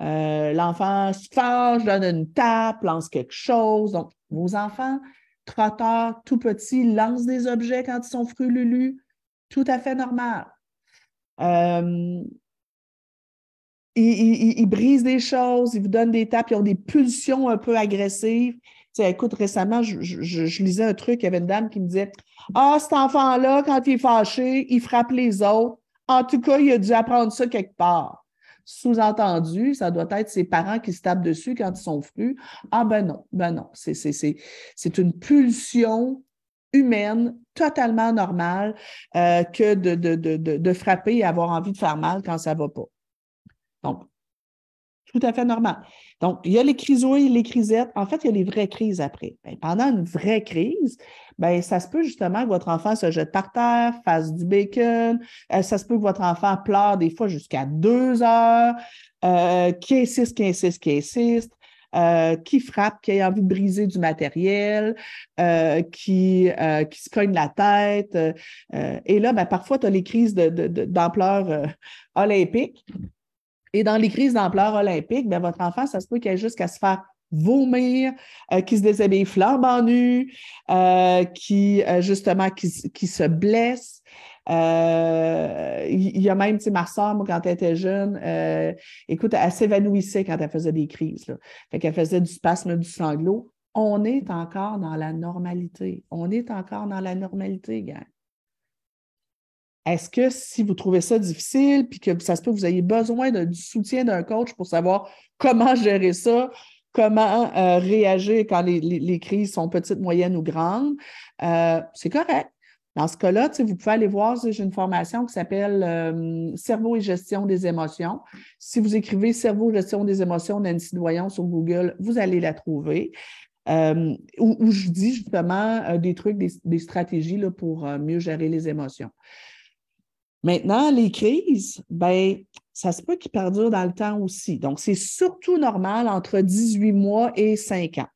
Euh, l'enfant se fâche, donne une tape, lance quelque chose. Donc, vos enfants, trotteurs, tout petits, lancent des objets quand ils sont frululus. Tout à fait normal. Euh, ils, brisent des choses, ils vous donnent des tapes, ils ont des pulsions un peu agressives. Tu écoute, récemment, je, je, lisais un truc, il y avait une dame qui me disait Ah, cet enfant-là, quand il est fâché, il frappe les autres. En tout cas, il a dû apprendre ça quelque part. Sous-entendu, ça doit être ses parents qui se tapent dessus quand ils sont frus. Ah ben non, ben non. C'est une pulsion humaine totalement normale euh, que de, de, frapper et avoir envie de faire mal quand ça ne va pas. Donc, tout à fait normal. Donc, il y a les crisouilles, les crisettes. En fait, il y a les vraies crises après. Ben, pendant une vraie crise, ben, ça se peut justement que votre enfant se jette par terre, fasse du bacon. Euh, ça se peut que votre enfant pleure des fois jusqu'à deux heures, euh, qui insiste, qui insiste, qui insiste. Euh, qui frappe, qui a envie de briser du matériel, qui, qui se cogne la tête. et là, ben, parfois, tu as les crises d'ampleur olympique. Et dans les crises d'ampleur olympique, ben, votre enfant, ça se peut qu'il ait juste qu'à se faire vomir, euh, qui se déshabille flambant nu, euh, qui euh, justement qui, se blesse. Il y a même, tu sais, ma soeur, moi, quand elle était jeune, écoute, elle s'évanouissait quand elle faisait des crises. Là. Fait qu'elle faisait du spasme du sanglot. On est encore dans la normalité. On est encore dans la normalité, gang. Est-ce que si vous trouvez ça difficile, puis que ça se peut que vous ayez besoin du soutien d'un coach pour savoir comment gérer ça, comment euh, réagir quand les, crises sont petites, moyennes ou grandes, euh, c'est correct. Dans ce cas-là, vous pouvez aller voir, j'ai une formation qui s'appelle euh, Cerveau et gestion des émotions. Si vous écrivez Cerveau gestion des émotions Nancy Doyon sur Google, vous allez la trouver. où, je dis justement des trucs, des, stratégies là, pour mieux gérer les émotions. Maintenant, les crises, ben, ça se peut qu'ils perdurent dans le temps aussi. Donc, c'est surtout normal entre 18 mois et 5 ans.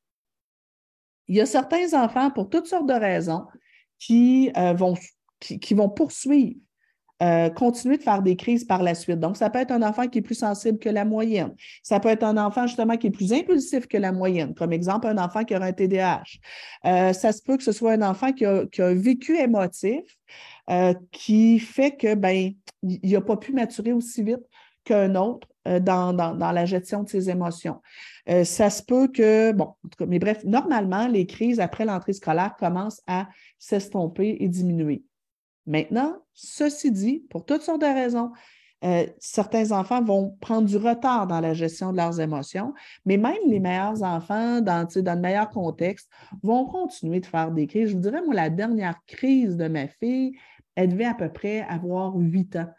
Il y a certains enfants, pour toutes sortes de raisons, qui, euh, vont, qui, vont poursuivre, euh, continuer de faire des crises par la suite. Donc, ça peut être un enfant qui est plus sensible que la moyenne. Ça peut être un enfant, justement, qui est plus impulsif que la moyenne. Comme exemple, un enfant qui aura un TDAH. Euh, ça se peut que ce soit un enfant qui a, qui a un vécu émotif qui fait que ben, il n'a pas pu maturer aussi vite qu'un autre euh, dans, la gestion de ses émotions. Euh, ça se peut que, bon, en tout cas, mais bref, normalement, les crises après l'entrée scolaire commencent à s'estomper et diminuer. Maintenant, ceci dit, pour toutes sortes de raisons, certains enfants vont prendre du retard dans la gestion de leurs émotions, mais même les meilleurs enfants, dans, dans le meilleur contexte, vont continuer de faire des crises. Je vous dirais, moi, la dernière crise de ma fille, elle devait à peu près avoir huit ans.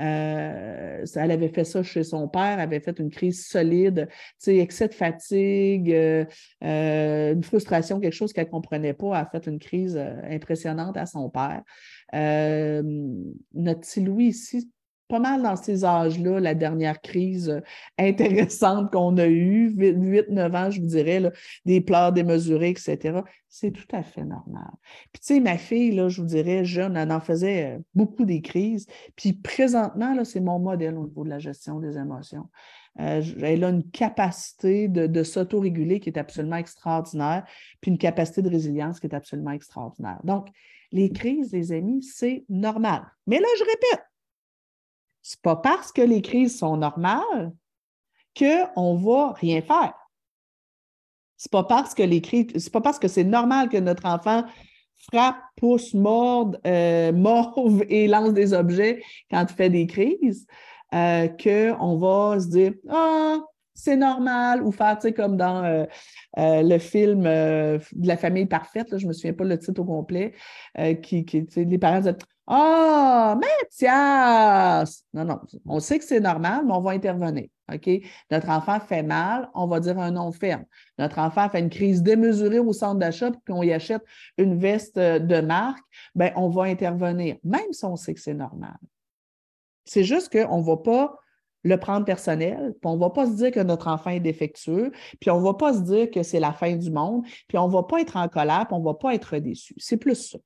Euh, elle avait fait ça chez son père, avait fait une crise solide, excès de fatigue, euh, euh, une frustration, quelque chose qu'elle ne comprenait pas, a fait une crise impressionnante à son père. notre petit Louis ici, pas mal dans ces âges-là, la dernière crise euh, intéressante qu'on a eue, 8-9 ans, je vous dirais, des pleurs démesurés, etc. C'est tout à fait normal. Puis, tu sais, ma fille, je vous dirais, jeune, elle en faisait euh, beaucoup des crises. Puis, présentement, là, c'est mon modèle au niveau de la gestion des émotions. Euh, elle a une capacité de, de s'autoréguler qui est absolument extraordinaire, puis une capacité de résilience qui est absolument extraordinaire. Donc, les crises, les amis, c'est normal. Mais là, je répète, c'est pas parce que les crises sont normales qu'on ne va rien faire. C'est pas parce que les crises, c'est pas parce que c'est normal que notre enfant frappe, pousse, morde, euh, morve et lance des objets quand il fait des crises, euh, qu'on va se dire Ah, c'est normal, ou faire, comme dans euh, le film de la famille parfaite, je ne me souviens pas le titre au complet, qui, qui les parents disent ah, Mathias! Non, non, on sait que c'est normal, mais on va intervenir. Notre enfant fait mal, on va dire un non ferme. Notre enfant fait une crise démesurée au centre d'achat puis qu'on y achète une veste euh, de marque, bien, on va intervenir, même si on sait que c'est normal. C'est juste qu'on ne va pas le prendre personnel, puis on ne va pas se dire que notre enfant est défectueux, puis on ne va pas se dire que c'est la fin du monde, puis on ne va pas être en colère, puis on ne va pas être déçu. C'est plus ça.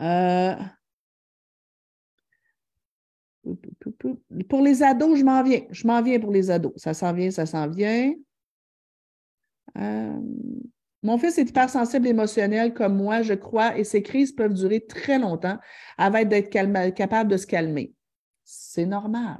Euh, Pour les ados, je m'en viens. Je m'en viens pour les ados. Ça s'en vient, ça s'en vient. Euh, mon fils est hypersensible émotionnel comme moi, je crois, et ces crises peuvent durer très longtemps avant d'être capable de se calmer. C'est normal.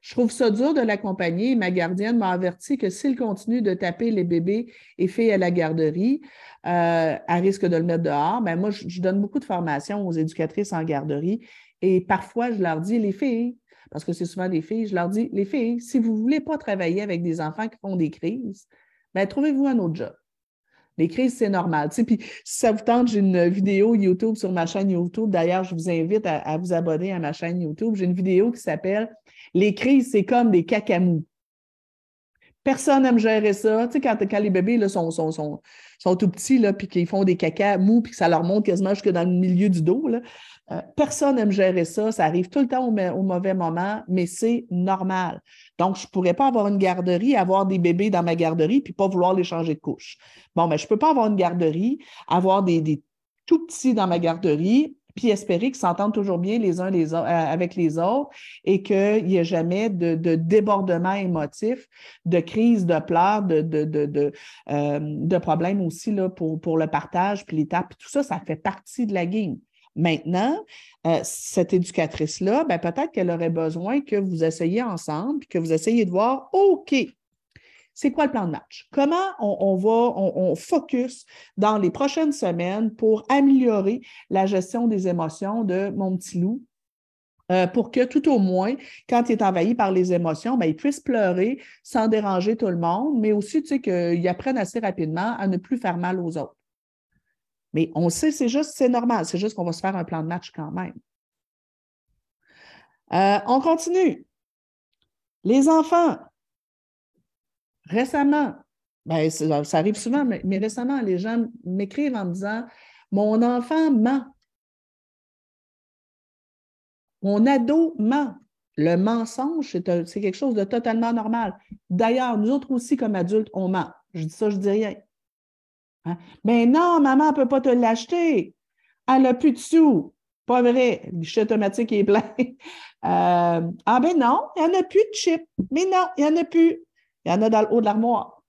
Je trouve ça dur de l'accompagner. Ma gardienne m'a averti que s'il continue de taper les bébés et filles à la garderie, euh, à risque de le mettre dehors. Ben moi, je, donne beaucoup de formations aux éducatrices en garderie et parfois, je leur dis, les filles, parce que c'est souvent des filles, je leur dis, les filles, si vous ne voulez pas travailler avec des enfants qui font des crises, ben, trouvez-vous un autre job. Les crises, c'est normal. puis, si ça vous tente, j'ai une vidéo YouTube sur ma chaîne YouTube. D'ailleurs, je vous invite à, vous abonner à ma chaîne YouTube. J'ai une vidéo qui s'appelle Les crises, c'est comme des cacamous. Personne n'aime gérer ça. Tu sais, quand, les bébés là, sont, sont, tout petits, là, puis qu'ils font des caca mous, puis que ça leur monte quasiment jusque dans le milieu du dos, euh, personne n'aime gérer ça. Ça arrive tout le temps au, mauvais moment, mais c'est normal. Donc, je ne pourrais pas avoir une garderie, avoir des bébés dans ma garderie, puis pas vouloir les changer de couche. Bon, mais je ne peux pas avoir une garderie, avoir des, tout petits dans ma garderie, puis espérer qu'ils s'entendent toujours bien les uns les euh, avec les autres et qu'il n'y ait jamais de, débordement émotif, de crise, de pleurs, de, euh, problèmes aussi pour, pour le partage, puis l'étape, tout ça, ça fait partie de la game. Maintenant, euh, cette éducatrice-là, ben, peut-être qu'elle aurait besoin que vous essayiez ensemble, que vous essayiez de voir, OK, c'est quoi le plan de match? Comment on, va, on, focus dans les prochaines semaines pour améliorer la gestion des émotions de mon petit loup? Euh, pour que tout au moins, quand il est envahi par les émotions, ben, il puisse pleurer sans déranger tout le monde, mais aussi tu sais, qu'il apprenne assez rapidement à ne plus faire mal aux autres. Mais on sait, c'est juste, c'est normal, c'est juste qu'on va se faire un plan de match quand même. Euh, on continue. Les enfants, récemment, ben, ça, arrive souvent, mais, récemment, les gens m'écrivent en me disant Mon enfant ment. Mon ado ment. Le mensonge, c'est quelque chose de totalement normal. D'ailleurs, nous autres aussi, comme adultes, on ment. Je dis ça, je dis rien. Mais hein? ben non, maman ne peut pas te l'acheter. Elle n'a plus de sous. Pas vrai. Le guichet automatique est plein. Euh, ah ben non, il n'y en a plus de chips. Mais non, il n'y en a plus. Il y en a dans le haut de l'armoire.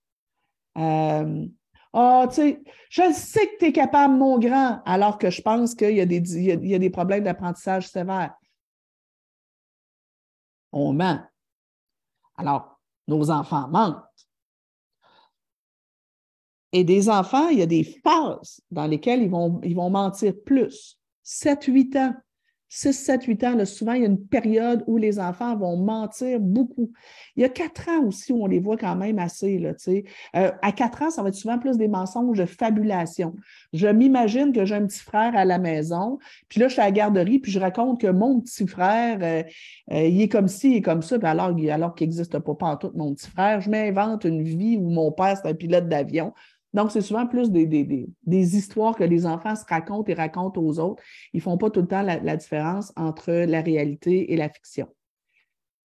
Euh, ah, tu sais, je sais que tu es capable, mon grand, alors que je pense qu'il y, y a des problèmes d'apprentissage sévères. On ment. Alors, nos enfants mentent. Et des enfants, il y a des phases dans lesquelles ils vont, ils vont mentir plus. 7-8 ans. 6, 7, 8 ans, là, souvent, il y a une période où les enfants vont mentir beaucoup. Il y a 4 ans aussi où on les voit quand même assez. Là, euh, à 4 ans, ça va être souvent plus des mensonges de fabulation. Je m'imagine que j'ai un petit frère à la maison, puis là, je suis à la garderie, puis je raconte que mon petit frère, euh, euh, il est comme ci, il est comme ça, alors, alors qu'il n'existe pas, pas en tout mon petit frère, je m'invente une vie où mon père, c'est un pilote d'avion. Donc, c'est souvent plus des, des, histoires que les enfants se racontent et racontent aux autres. Ils ne font pas tout le temps la, différence entre la réalité et la fiction.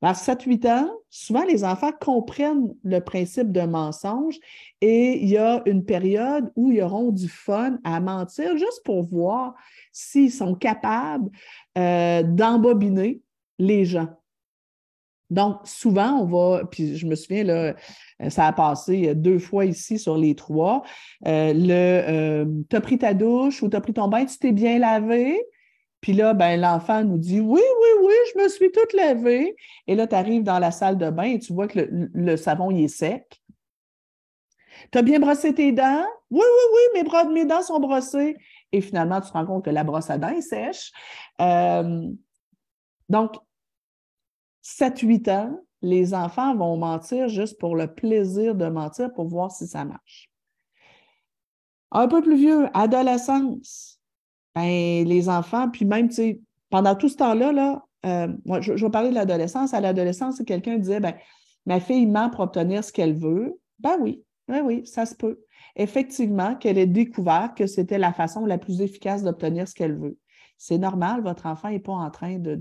À 7-8 ans, souvent les enfants comprennent le principe de mensonge et il y a une période où ils auront du fun à mentir juste pour voir s'ils sont capables euh, d'embobiner les gens. Donc, souvent, on va, puis je me souviens, là, euh, ça a passé deux fois ici sur les trois. Euh, le euh, T'as pris ta douche ou t'as pris ton bain, tu t'es bien lavé? Puis là, ben, l'enfant nous dit Oui, oui, oui, je me suis toute lavée. Et là, tu arrives dans la salle de bain et tu vois que le, savon il est sec. Tu as bien brossé tes dents? Oui, oui, oui, mes, mes dents sont brossées. Et finalement, tu te rends compte que la brosse à dents est sèche. donc, 7-8 ans, les enfants vont mentir juste pour le plaisir de mentir pour voir si ça marche. Un peu plus vieux, adolescence. Ben, les enfants, puis même, tu sais, pendant tout ce temps-là, là, euh, moi, je, vais parler de l'adolescence. À l'adolescence, quelqu'un disait ben, ma fille ment pour obtenir ce qu'elle veut. Ben oui, oui, oui, ça se peut. Effectivement, qu'elle ait découvert que c'était la façon la plus efficace d'obtenir ce qu'elle veut. C'est normal, votre enfant n'est pas en train de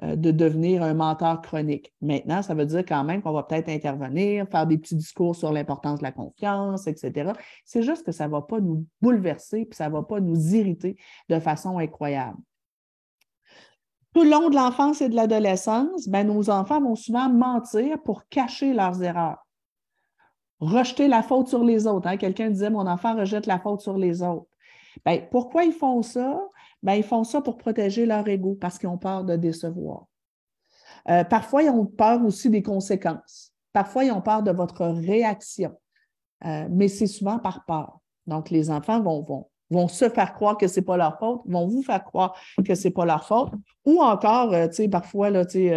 devenir un menteur chronique. Maintenant, ça veut dire quand même qu'on va peut-être intervenir, faire des petits discours sur l'importance de la confiance, etc. C'est juste que ça ne va pas nous bouleverser, puis ça ne va pas nous irriter de façon incroyable. Tout le long de l'enfance et de l'adolescence, ben, nos enfants vont souvent mentir pour cacher leurs erreurs. Rejeter la faute sur les autres. Hein. Quelqu'un disait Mon enfant rejette la faute sur les autres. Ben, pourquoi ils font ça? Ben, ils font ça pour protéger leur ego parce qu'ils ont peur de décevoir. Euh, parfois, ils ont peur aussi des conséquences. Parfois, ils ont peur de votre réaction. Euh, mais c'est souvent par peur. Donc, les enfants vont, vont, vont se faire croire que ce n'est pas leur faute, vont vous faire croire que ce n'est pas leur faute. Ou encore, euh, tu sais, parfois, là, tu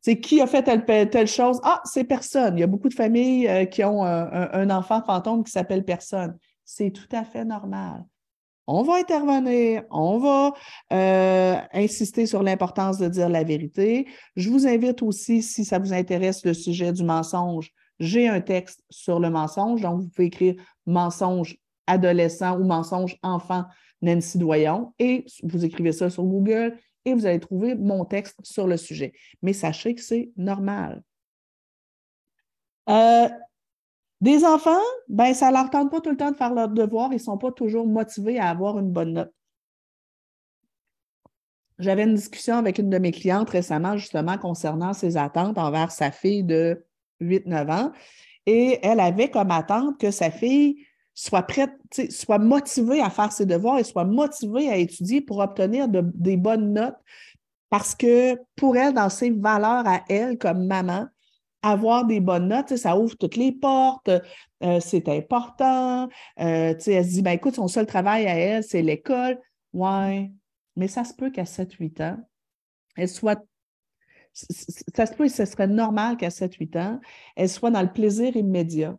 sais, qui a fait telle, telle chose? Ah, c'est personne. Il y a beaucoup de familles qui ont un, enfant fantôme qui s'appelle personne. C'est tout à fait normal on va intervenir, on va euh, insister sur l'importance de dire la vérité. Je vous invite aussi, si ça vous intéresse, le sujet du mensonge, j'ai un texte sur le mensonge, donc vous pouvez écrire mensonge adolescent ou mensonge enfant Nancy Doyon et vous écrivez ça sur Google et vous allez trouver mon texte sur le sujet. Mais sachez que c'est normal. Euh, des enfants, ben, ça ne leur tente pas tout le temps de faire leurs devoirs, ils ne sont pas toujours motivés à avoir une bonne note. J'avais une discussion avec une de mes clientes récemment, justement, concernant ses attentes envers sa fille de 8-9 ans. Et elle avait comme attente que sa fille soit prête, soit motivée à faire ses devoirs et soit motivée à étudier pour obtenir des bonnes notes. Parce que pour elle, dans ses valeurs à elle comme maman, avoir des bonnes notes, ça ouvre toutes les portes, euh, c'est important. Euh, elle se dit, ben, écoute, son seul travail à elle, c'est l'école. Ouais, mais ça se peut qu'à 7-8 ans, elle soit. Ça se peut, ce serait normal qu'à 7-8 ans, elle soit dans le plaisir immédiat.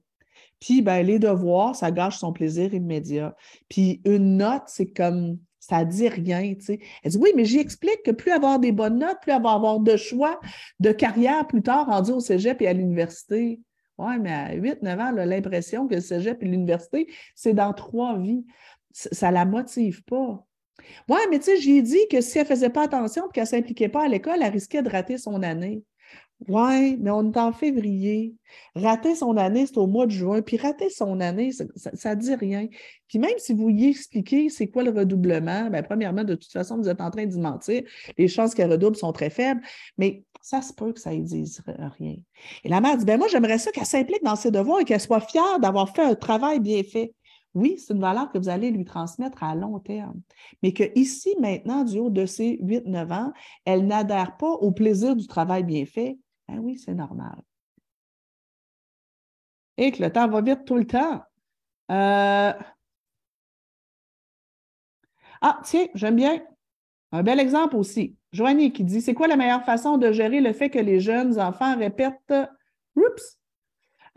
Puis, ben, les devoirs, ça gâche son plaisir immédiat. Puis, une note, c'est comme ça ne dit rien. Tu sais. Elle dit Oui, mais j'y explique que plus avoir des bonnes notes, plus avoir, avoir de choix de carrière plus tard rendu au cégep et à l'université. Oui, mais à 8-9 ans, l'impression que le cégep et l'université, c'est dans trois vies. Ça ne la motive pas. Oui, mais tu sais, j'ai dit que si elle ne faisait pas attention et qu'elle ne s'impliquait pas à l'école, elle risquait de rater son année. Oui, mais on est en février. Rater son année, c'est au mois de juin. Puis rater son année, ça ne dit rien. Puis même si vous y expliquez c'est quoi le redoublement, bien, premièrement, de toute façon, vous êtes en train d'y mentir. Les chances qu'elle redouble sont très faibles, mais ça se peut que ça ne dise rien. Et la mère dit ben moi, j'aimerais ça qu'elle s'implique dans ses devoirs et qu'elle soit fière d'avoir fait un travail bien fait. Oui, c'est une valeur que vous allez lui transmettre à long terme. Mais que ici, maintenant, du haut de ses 8-9 ans, elle n'adhère pas au plaisir du travail bien fait, ben oui, c'est normal. Et que le temps va vite tout le temps. Euh, ah, tiens, j'aime bien. Un bel exemple aussi. Joanie qui dit C'est quoi la meilleure façon de gérer le fait que les jeunes enfants répètent Oups!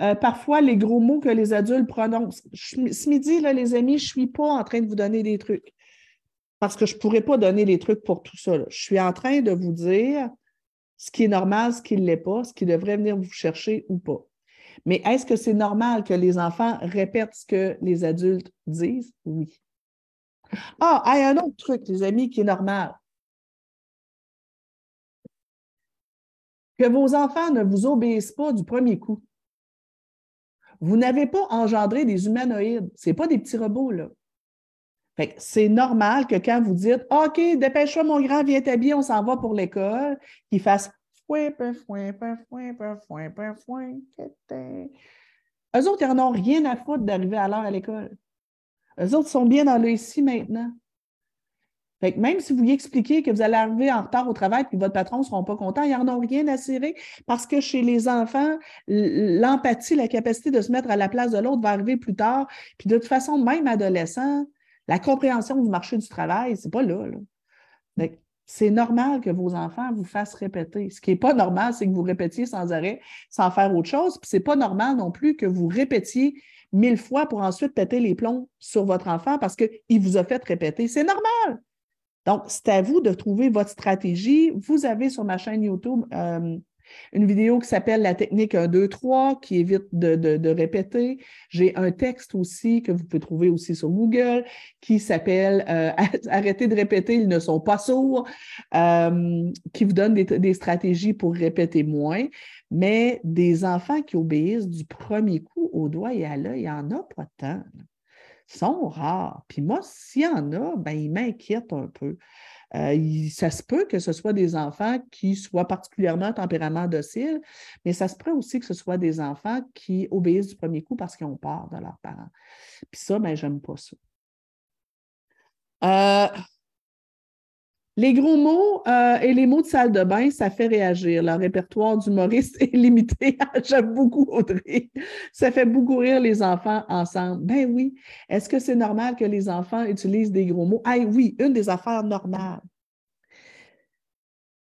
Euh, parfois les gros mots que les adultes prononcent? ce midi, là, les amis, je ne suis pas en train de vous donner des trucs. Parce que je ne pourrais pas donner les trucs pour tout ça. Je suis en train de vous dire ce qui est normal, ce qui ne l'est pas, ce qui devrait venir vous chercher ou pas. Mais est-ce que c'est normal que les enfants répètent ce que les adultes disent? Oui. Ah, il y a un autre truc, les amis, qui est normal. Que vos enfants ne vous obéissent pas du premier coup. Vous n'avez pas engendré des humanoïdes. Ce pas des petits robots, là c'est normal que quand vous dites OK, dépêche-toi, mon grand, viens t'habiller, on s'en va pour l'école, qu'il fasse fouin, fouin, fouin, fouin, fouin, Eux autres, ils n'en ont rien à foutre d'arriver à l'heure à l'école. Eux autres sont bien dans le ici maintenant. Fait que même si vous lui expliquez que vous allez arriver en retard au travail et que votre patron ne sera pas content, ils n'en ont rien à cirer parce que chez les enfants, l'empathie, la capacité de se mettre à la place de l'autre va arriver plus tard. Puis de toute façon, même adolescent, la compréhension du marché du travail, ce n'est pas là. C'est normal que vos enfants vous fassent répéter. Ce qui n'est pas normal, c'est que vous répétiez sans arrêt, sans faire autre chose. Puis ce n'est pas normal non plus que vous répétiez mille fois pour ensuite péter les plombs sur votre enfant parce qu'il vous a fait répéter. C'est normal. Donc, c'est à vous de trouver votre stratégie. Vous avez sur ma chaîne YouTube euh, une vidéo qui s'appelle La technique 1, 2, 3, qui évite de, répéter. J'ai un texte aussi que vous pouvez trouver aussi sur Google qui s'appelle euh, Arrêtez de répéter, ils ne sont pas sourds, euh, qui vous donne des, stratégies pour répéter moins. Mais des enfants qui obéissent du premier coup au doigt et à l'œil, il n'y en a pas tant. Sont rares. Puis moi, s'il y en a, ben, ils m'inquiètent un peu. Euh, ça se peut que ce soit des enfants qui soient particulièrement tempérament docile, mais ça se peut aussi que ce soit des enfants qui obéissent du premier coup parce qu'ils ont peur de leurs parents. Puis ça, ben, j'aime pas ça. Euh, les gros mots euh, et les mots de salle de bain, ça fait réagir. Le répertoire d'humoristes est limité. J'aime beaucoup Audrey. Ça fait beaucoup rire les enfants ensemble. Ben oui. Est-ce que c'est normal que les enfants utilisent des gros mots? Ah oui, une des affaires normales.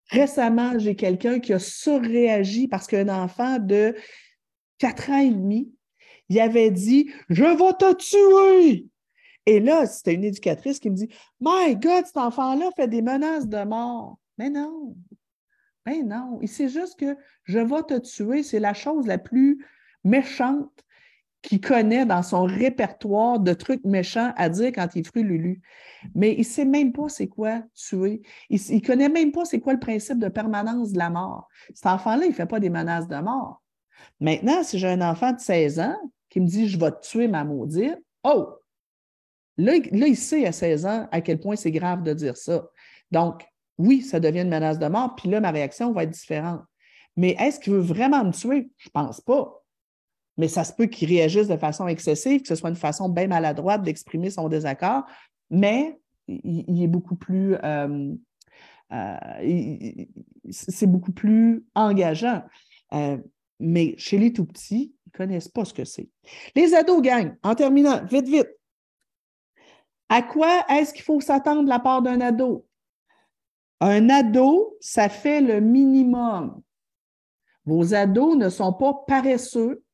Récemment, j'ai quelqu'un qui a surréagi parce qu'un enfant de 4 ans et demi, il avait dit Je vais te tuer! Et là, c'était une éducatrice qui me dit My God, cet enfant-là fait des menaces de mort. Mais non, mais non. Il sait juste que je vais te tuer. C'est la chose la plus méchante qu'il connaît dans son répertoire de trucs méchants à dire quand il fruit Lulu. Mais il ne sait même pas c'est quoi tuer. Il ne connaît même pas c'est quoi le principe de permanence de la mort. Cet enfant-là, il ne fait pas des menaces de mort. Maintenant, si j'ai un enfant de 16 ans qui me dit je vais te tuer ma maudite, oh, Là, il sait à 16 ans à quel point c'est grave de dire ça. Donc, oui, ça devient une menace de mort, puis là, ma réaction va être différente. Mais est-ce qu'il veut vraiment me tuer? Je ne pense pas. Mais ça se peut qu'il réagisse de façon excessive, que ce soit une façon bien maladroite d'exprimer son désaccord, mais il, est beaucoup plus. Euh, euh, c'est beaucoup plus engageant. Euh, mais chez les tout petits, ils ne connaissent pas ce que c'est. Les ados gagnent. En terminant, vite, vite. À quoi est-ce qu'il faut s'attendre de la part d'un ado? Un ado, ça fait le minimum. Vos ados ne sont pas paresseux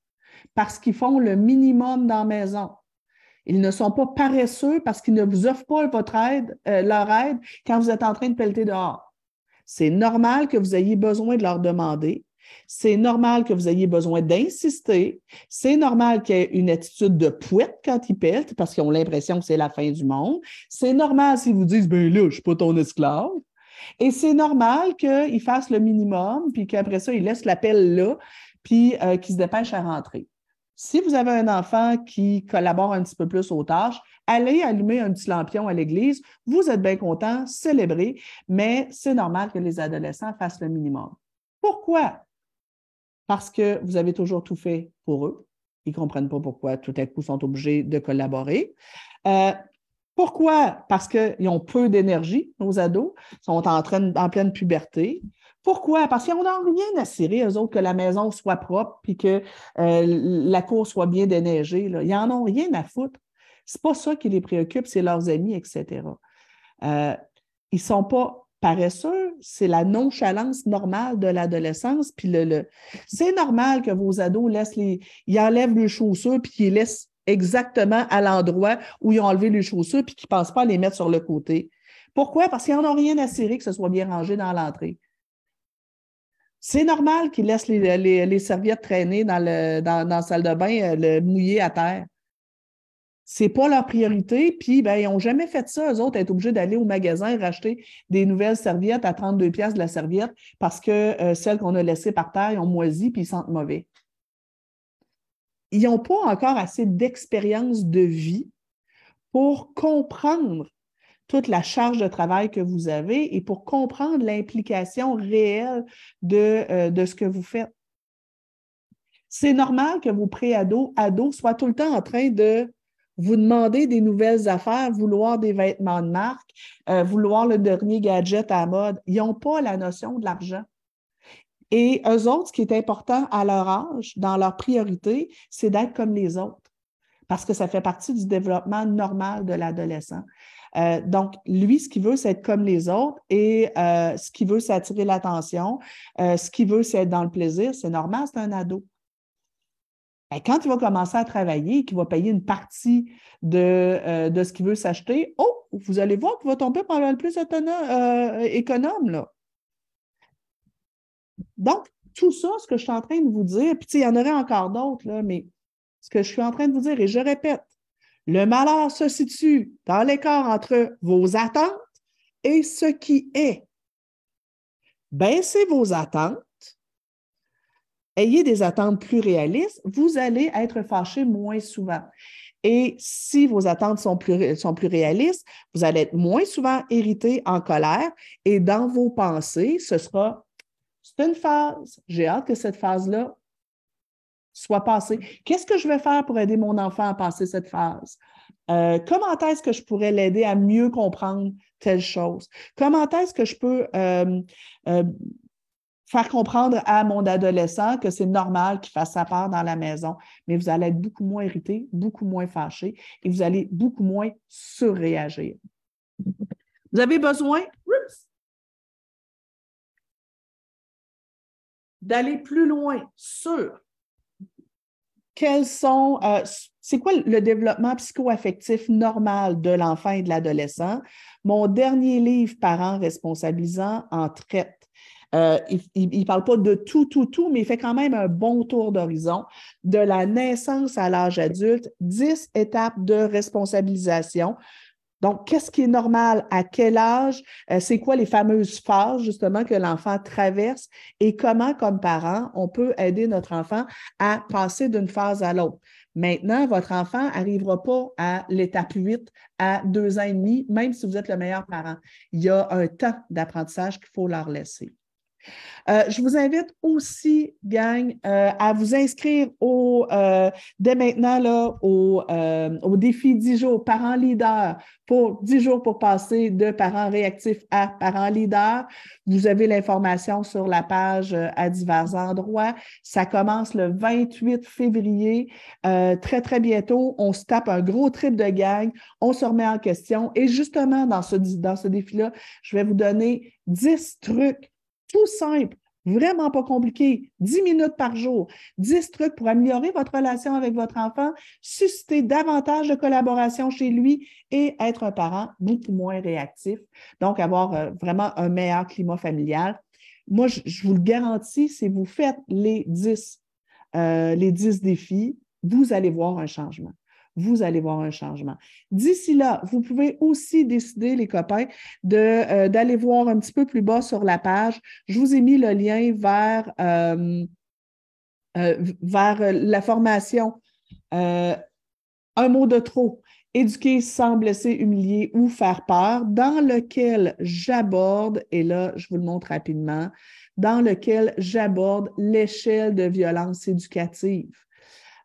parce qu'ils font le minimum dans la maison. Ils ne sont pas paresseux parce qu'ils ne vous offrent pas votre aide, euh, leur aide quand vous êtes en train de pelleter dehors. C'est normal que vous ayez besoin de leur demander. C'est normal que vous ayez besoin d'insister. C'est normal qu'il y ait une attitude de pouette quand ils pètent parce qu'ils ont l'impression que c'est la fin du monde. C'est normal s'ils vous disent, ben là, je ne suis pas ton esclave. Et c'est normal qu'ils fassent le minimum, puis qu'après ça, ils laissent l'appel là, puis euh, qu'ils se dépêchent à rentrer. Si vous avez un enfant qui collabore un petit peu plus aux tâches, allez allumer un petit lampion à l'église. Vous êtes bien content, célébrez, mais c'est normal que les adolescents fassent le minimum. Pourquoi? Parce que vous avez toujours tout fait pour eux. Ils ne comprennent pas pourquoi tout à coup sont obligés de collaborer. Euh, pourquoi? Parce qu'ils ont peu d'énergie, nos ados, sont en, train, en pleine puberté. Pourquoi? Parce qu'ils n'ont rien à cirer, eux autres, que la maison soit propre puis que euh, la cour soit bien déneigée. Ils n'en ont rien à foutre. Ce n'est pas ça qui les préoccupe, c'est leurs amis, etc. Euh, ils ne sont pas c'est la nonchalance normale de l'adolescence. Puis le, c'est normal que vos ados laissent les, ils enlèvent les chaussures puis qu'ils les laissent exactement à l'endroit où ils ont enlevé les chaussures puis qu'ils ne pensent pas à les mettre sur le côté. Pourquoi? Parce qu'ils n'en ont rien à cirer que ce soit bien rangé dans l'entrée. C'est normal qu'ils laissent les, serviettes traîner le, dans la salle de bain, euh, le mouillé à terre c'est pas leur priorité, puis ben, ils n'ont jamais fait ça, eux autres, être obligés d'aller au magasin et racheter des nouvelles serviettes à 32 pièces de la serviette parce que euh, celles qu'on a laissées par terre, ont moisi puis ils sentent mauvais. Ils n'ont pas encore assez d'expérience de vie pour comprendre toute la charge de travail que vous avez et pour comprendre l'implication réelle de, euh, de ce que vous faites. C'est normal que vos pré-ados, ados soient tout le temps en train de vous demandez des nouvelles affaires, vouloir des vêtements de marque, euh, vouloir le dernier gadget à mode. Ils n'ont pas la notion de l'argent. Et eux autres, ce qui est important à leur âge, dans leur priorité, c'est d'être comme les autres, parce que ça fait partie du développement normal de l'adolescent. Euh, donc, lui, ce qu'il veut, c'est être comme les autres et euh, ce qu'il veut, c'est attirer l'attention. ce qu'il veut, c'est être dans le plaisir. C'est normal, c'est un ado. Ben, quand il va commencer à travailler, qu'il va payer une partie de, euh, de ce qu'il veut s'acheter, oh, vous allez voir qu'il va tomber par le plus euh, économe. Là. Donc, tout ça, ce que je suis en train de vous dire, puis il y en aurait encore d'autres, mais ce que je suis en train de vous dire, et je répète, le malheur se situe dans l'écart entre vos attentes et ce qui est. Baissez vos attentes ayez des attentes plus réalistes, vous allez être fâché moins souvent. Et si vos attentes sont plus, réalistes, vous allez être moins souvent irrité, en colère, et dans vos pensées, ce sera, c'est une phase, j'ai hâte que cette phase-là soit passée. Qu'est-ce que je vais faire pour aider mon enfant à passer cette phase? Euh, comment est-ce que je pourrais l'aider à mieux comprendre telle chose? Comment est-ce que je peux euh, euh, faire comprendre à mon adolescent que c'est normal qu'il fasse sa part dans la maison, mais vous allez être beaucoup moins irrité, beaucoup moins fâché et vous allez beaucoup moins surréagir. Vous avez besoin d'aller plus loin sur quels sont, euh, c'est quoi le développement psychoaffectif normal de l'enfant et de l'adolescent? Mon dernier livre, Parents responsabilisants, en traite. Euh, il ne parle pas de tout, tout, tout, mais il fait quand même un bon tour d'horizon de la naissance à l'âge adulte, 10 étapes de responsabilisation donc, qu'est-ce qui est normal? À quel âge? Euh, c'est quoi les fameuses phases, justement, que l'enfant traverse? Et comment, comme parent, on peut aider notre enfant à passer d'une phase à l'autre? Maintenant, votre enfant n'arrivera pas à l'étape 8 à deux ans et demi, même si vous êtes le meilleur parent. Il y a un temps d'apprentissage qu'il faut leur laisser. Euh, je vous invite aussi, gang, euh, à vous inscrire euh, dès maintenant là, au, au, défi 10 jours parents leader pour 10 jours pour passer de parents réactifs à parents leader. Vous avez l'information sur la page à divers endroits. Ça commence le 28 février. très, très bientôt, on se tape un gros trip de gang. On se remet en question. Et justement, dans ce, dans ce défi-là, je vais vous donner 10 trucs tout simple, vraiment pas compliqué, 10 minutes par jour, 10 trucs pour améliorer votre relation avec votre enfant, susciter davantage de collaboration chez lui et être un parent beaucoup moins réactif. Donc, avoir euh, vraiment un meilleur climat familial. Moi, je, vous le garantis, si vous faites les 10, euh, les 10 défis, vous allez voir un changement vous allez voir un changement. D'ici là, vous pouvez aussi décider, les copains, euh, d'aller voir un petit peu plus bas sur la page. Je vous ai mis le lien vers, euh, euh, vers la formation Un mot de trop. Éduquer sans blesser, humilier ou faire peur, dans lequel j'aborde, et là, je vous le montre rapidement, dans lequel j'aborde l'échelle de violence éducative.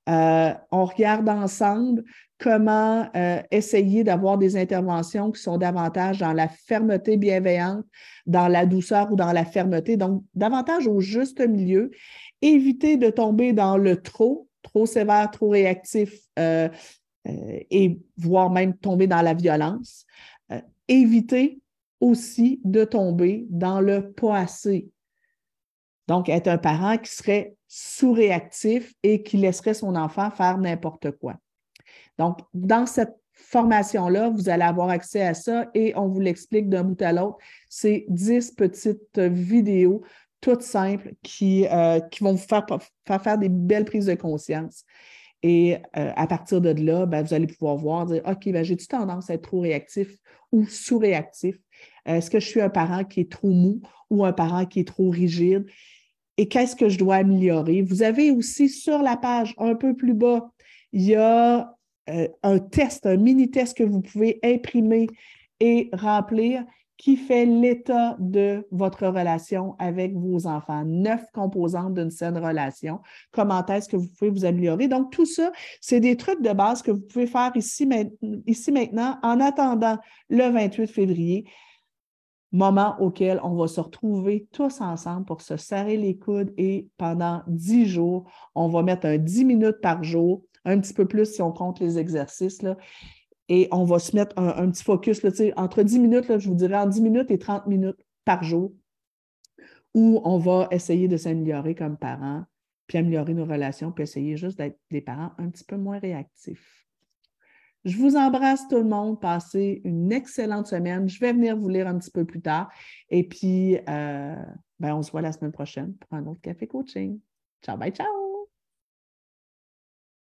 Euh, on regarde ensemble comment euh, essayer d'avoir des interventions qui sont davantage dans la fermeté bienveillante, dans la douceur ou dans la fermeté, donc davantage au juste milieu. Éviter de tomber dans le trop, trop sévère, trop réactif euh, et voire même tomber dans la violence. éviter aussi de tomber dans le pas assez. Donc, être un parent qui serait sous-réactif et qui laisserait son enfant faire n'importe quoi. Donc, dans cette formation-là, vous allez avoir accès à ça et on vous l'explique d'un bout à l'autre. C'est 10 petites vidéos toutes simples qui, euh, vont vous faire, faire, faire des belles prises de conscience. Et euh, à partir de là, ben, vous allez pouvoir voir, dire, OK, ben, j'ai-tu tendance à être trop réactif ou sous-réactif? Est-ce que je suis un parent qui est trop mou ou un parent qui est trop rigide? et qu'est-ce que je dois améliorer? Vous avez aussi sur la page un peu plus bas, il y a euh, un test, un mini-test que vous pouvez imprimer et remplir qui fait l'état de votre relation avec vos enfants. Neuf composantes d'une saine relation. Comment est-ce que vous pouvez vous améliorer? Donc, tout ça, c'est des trucs de base que vous pouvez faire ici, ici maintenant en attendant le 28 février moment auquel on va se retrouver tous ensemble pour se serrer les coudes et pendant dix jours, on va mettre un dix minutes par jour, un petit peu plus si on compte les exercices, et on va se mettre un, petit focus, entre dix minutes, là, je vous dirais en dix minutes et trente minutes par jour, où on va essayer de s'améliorer comme parents, puis améliorer nos relations, puis essayer juste d'être des parents un petit peu moins réactifs. Je vous embrasse tout le monde. Passez une excellente semaine. Je vais venir vous lire un petit peu plus tard. Et puis, euh, ben, on se voit la semaine prochaine pour un autre café coaching. Ciao, bye, ciao!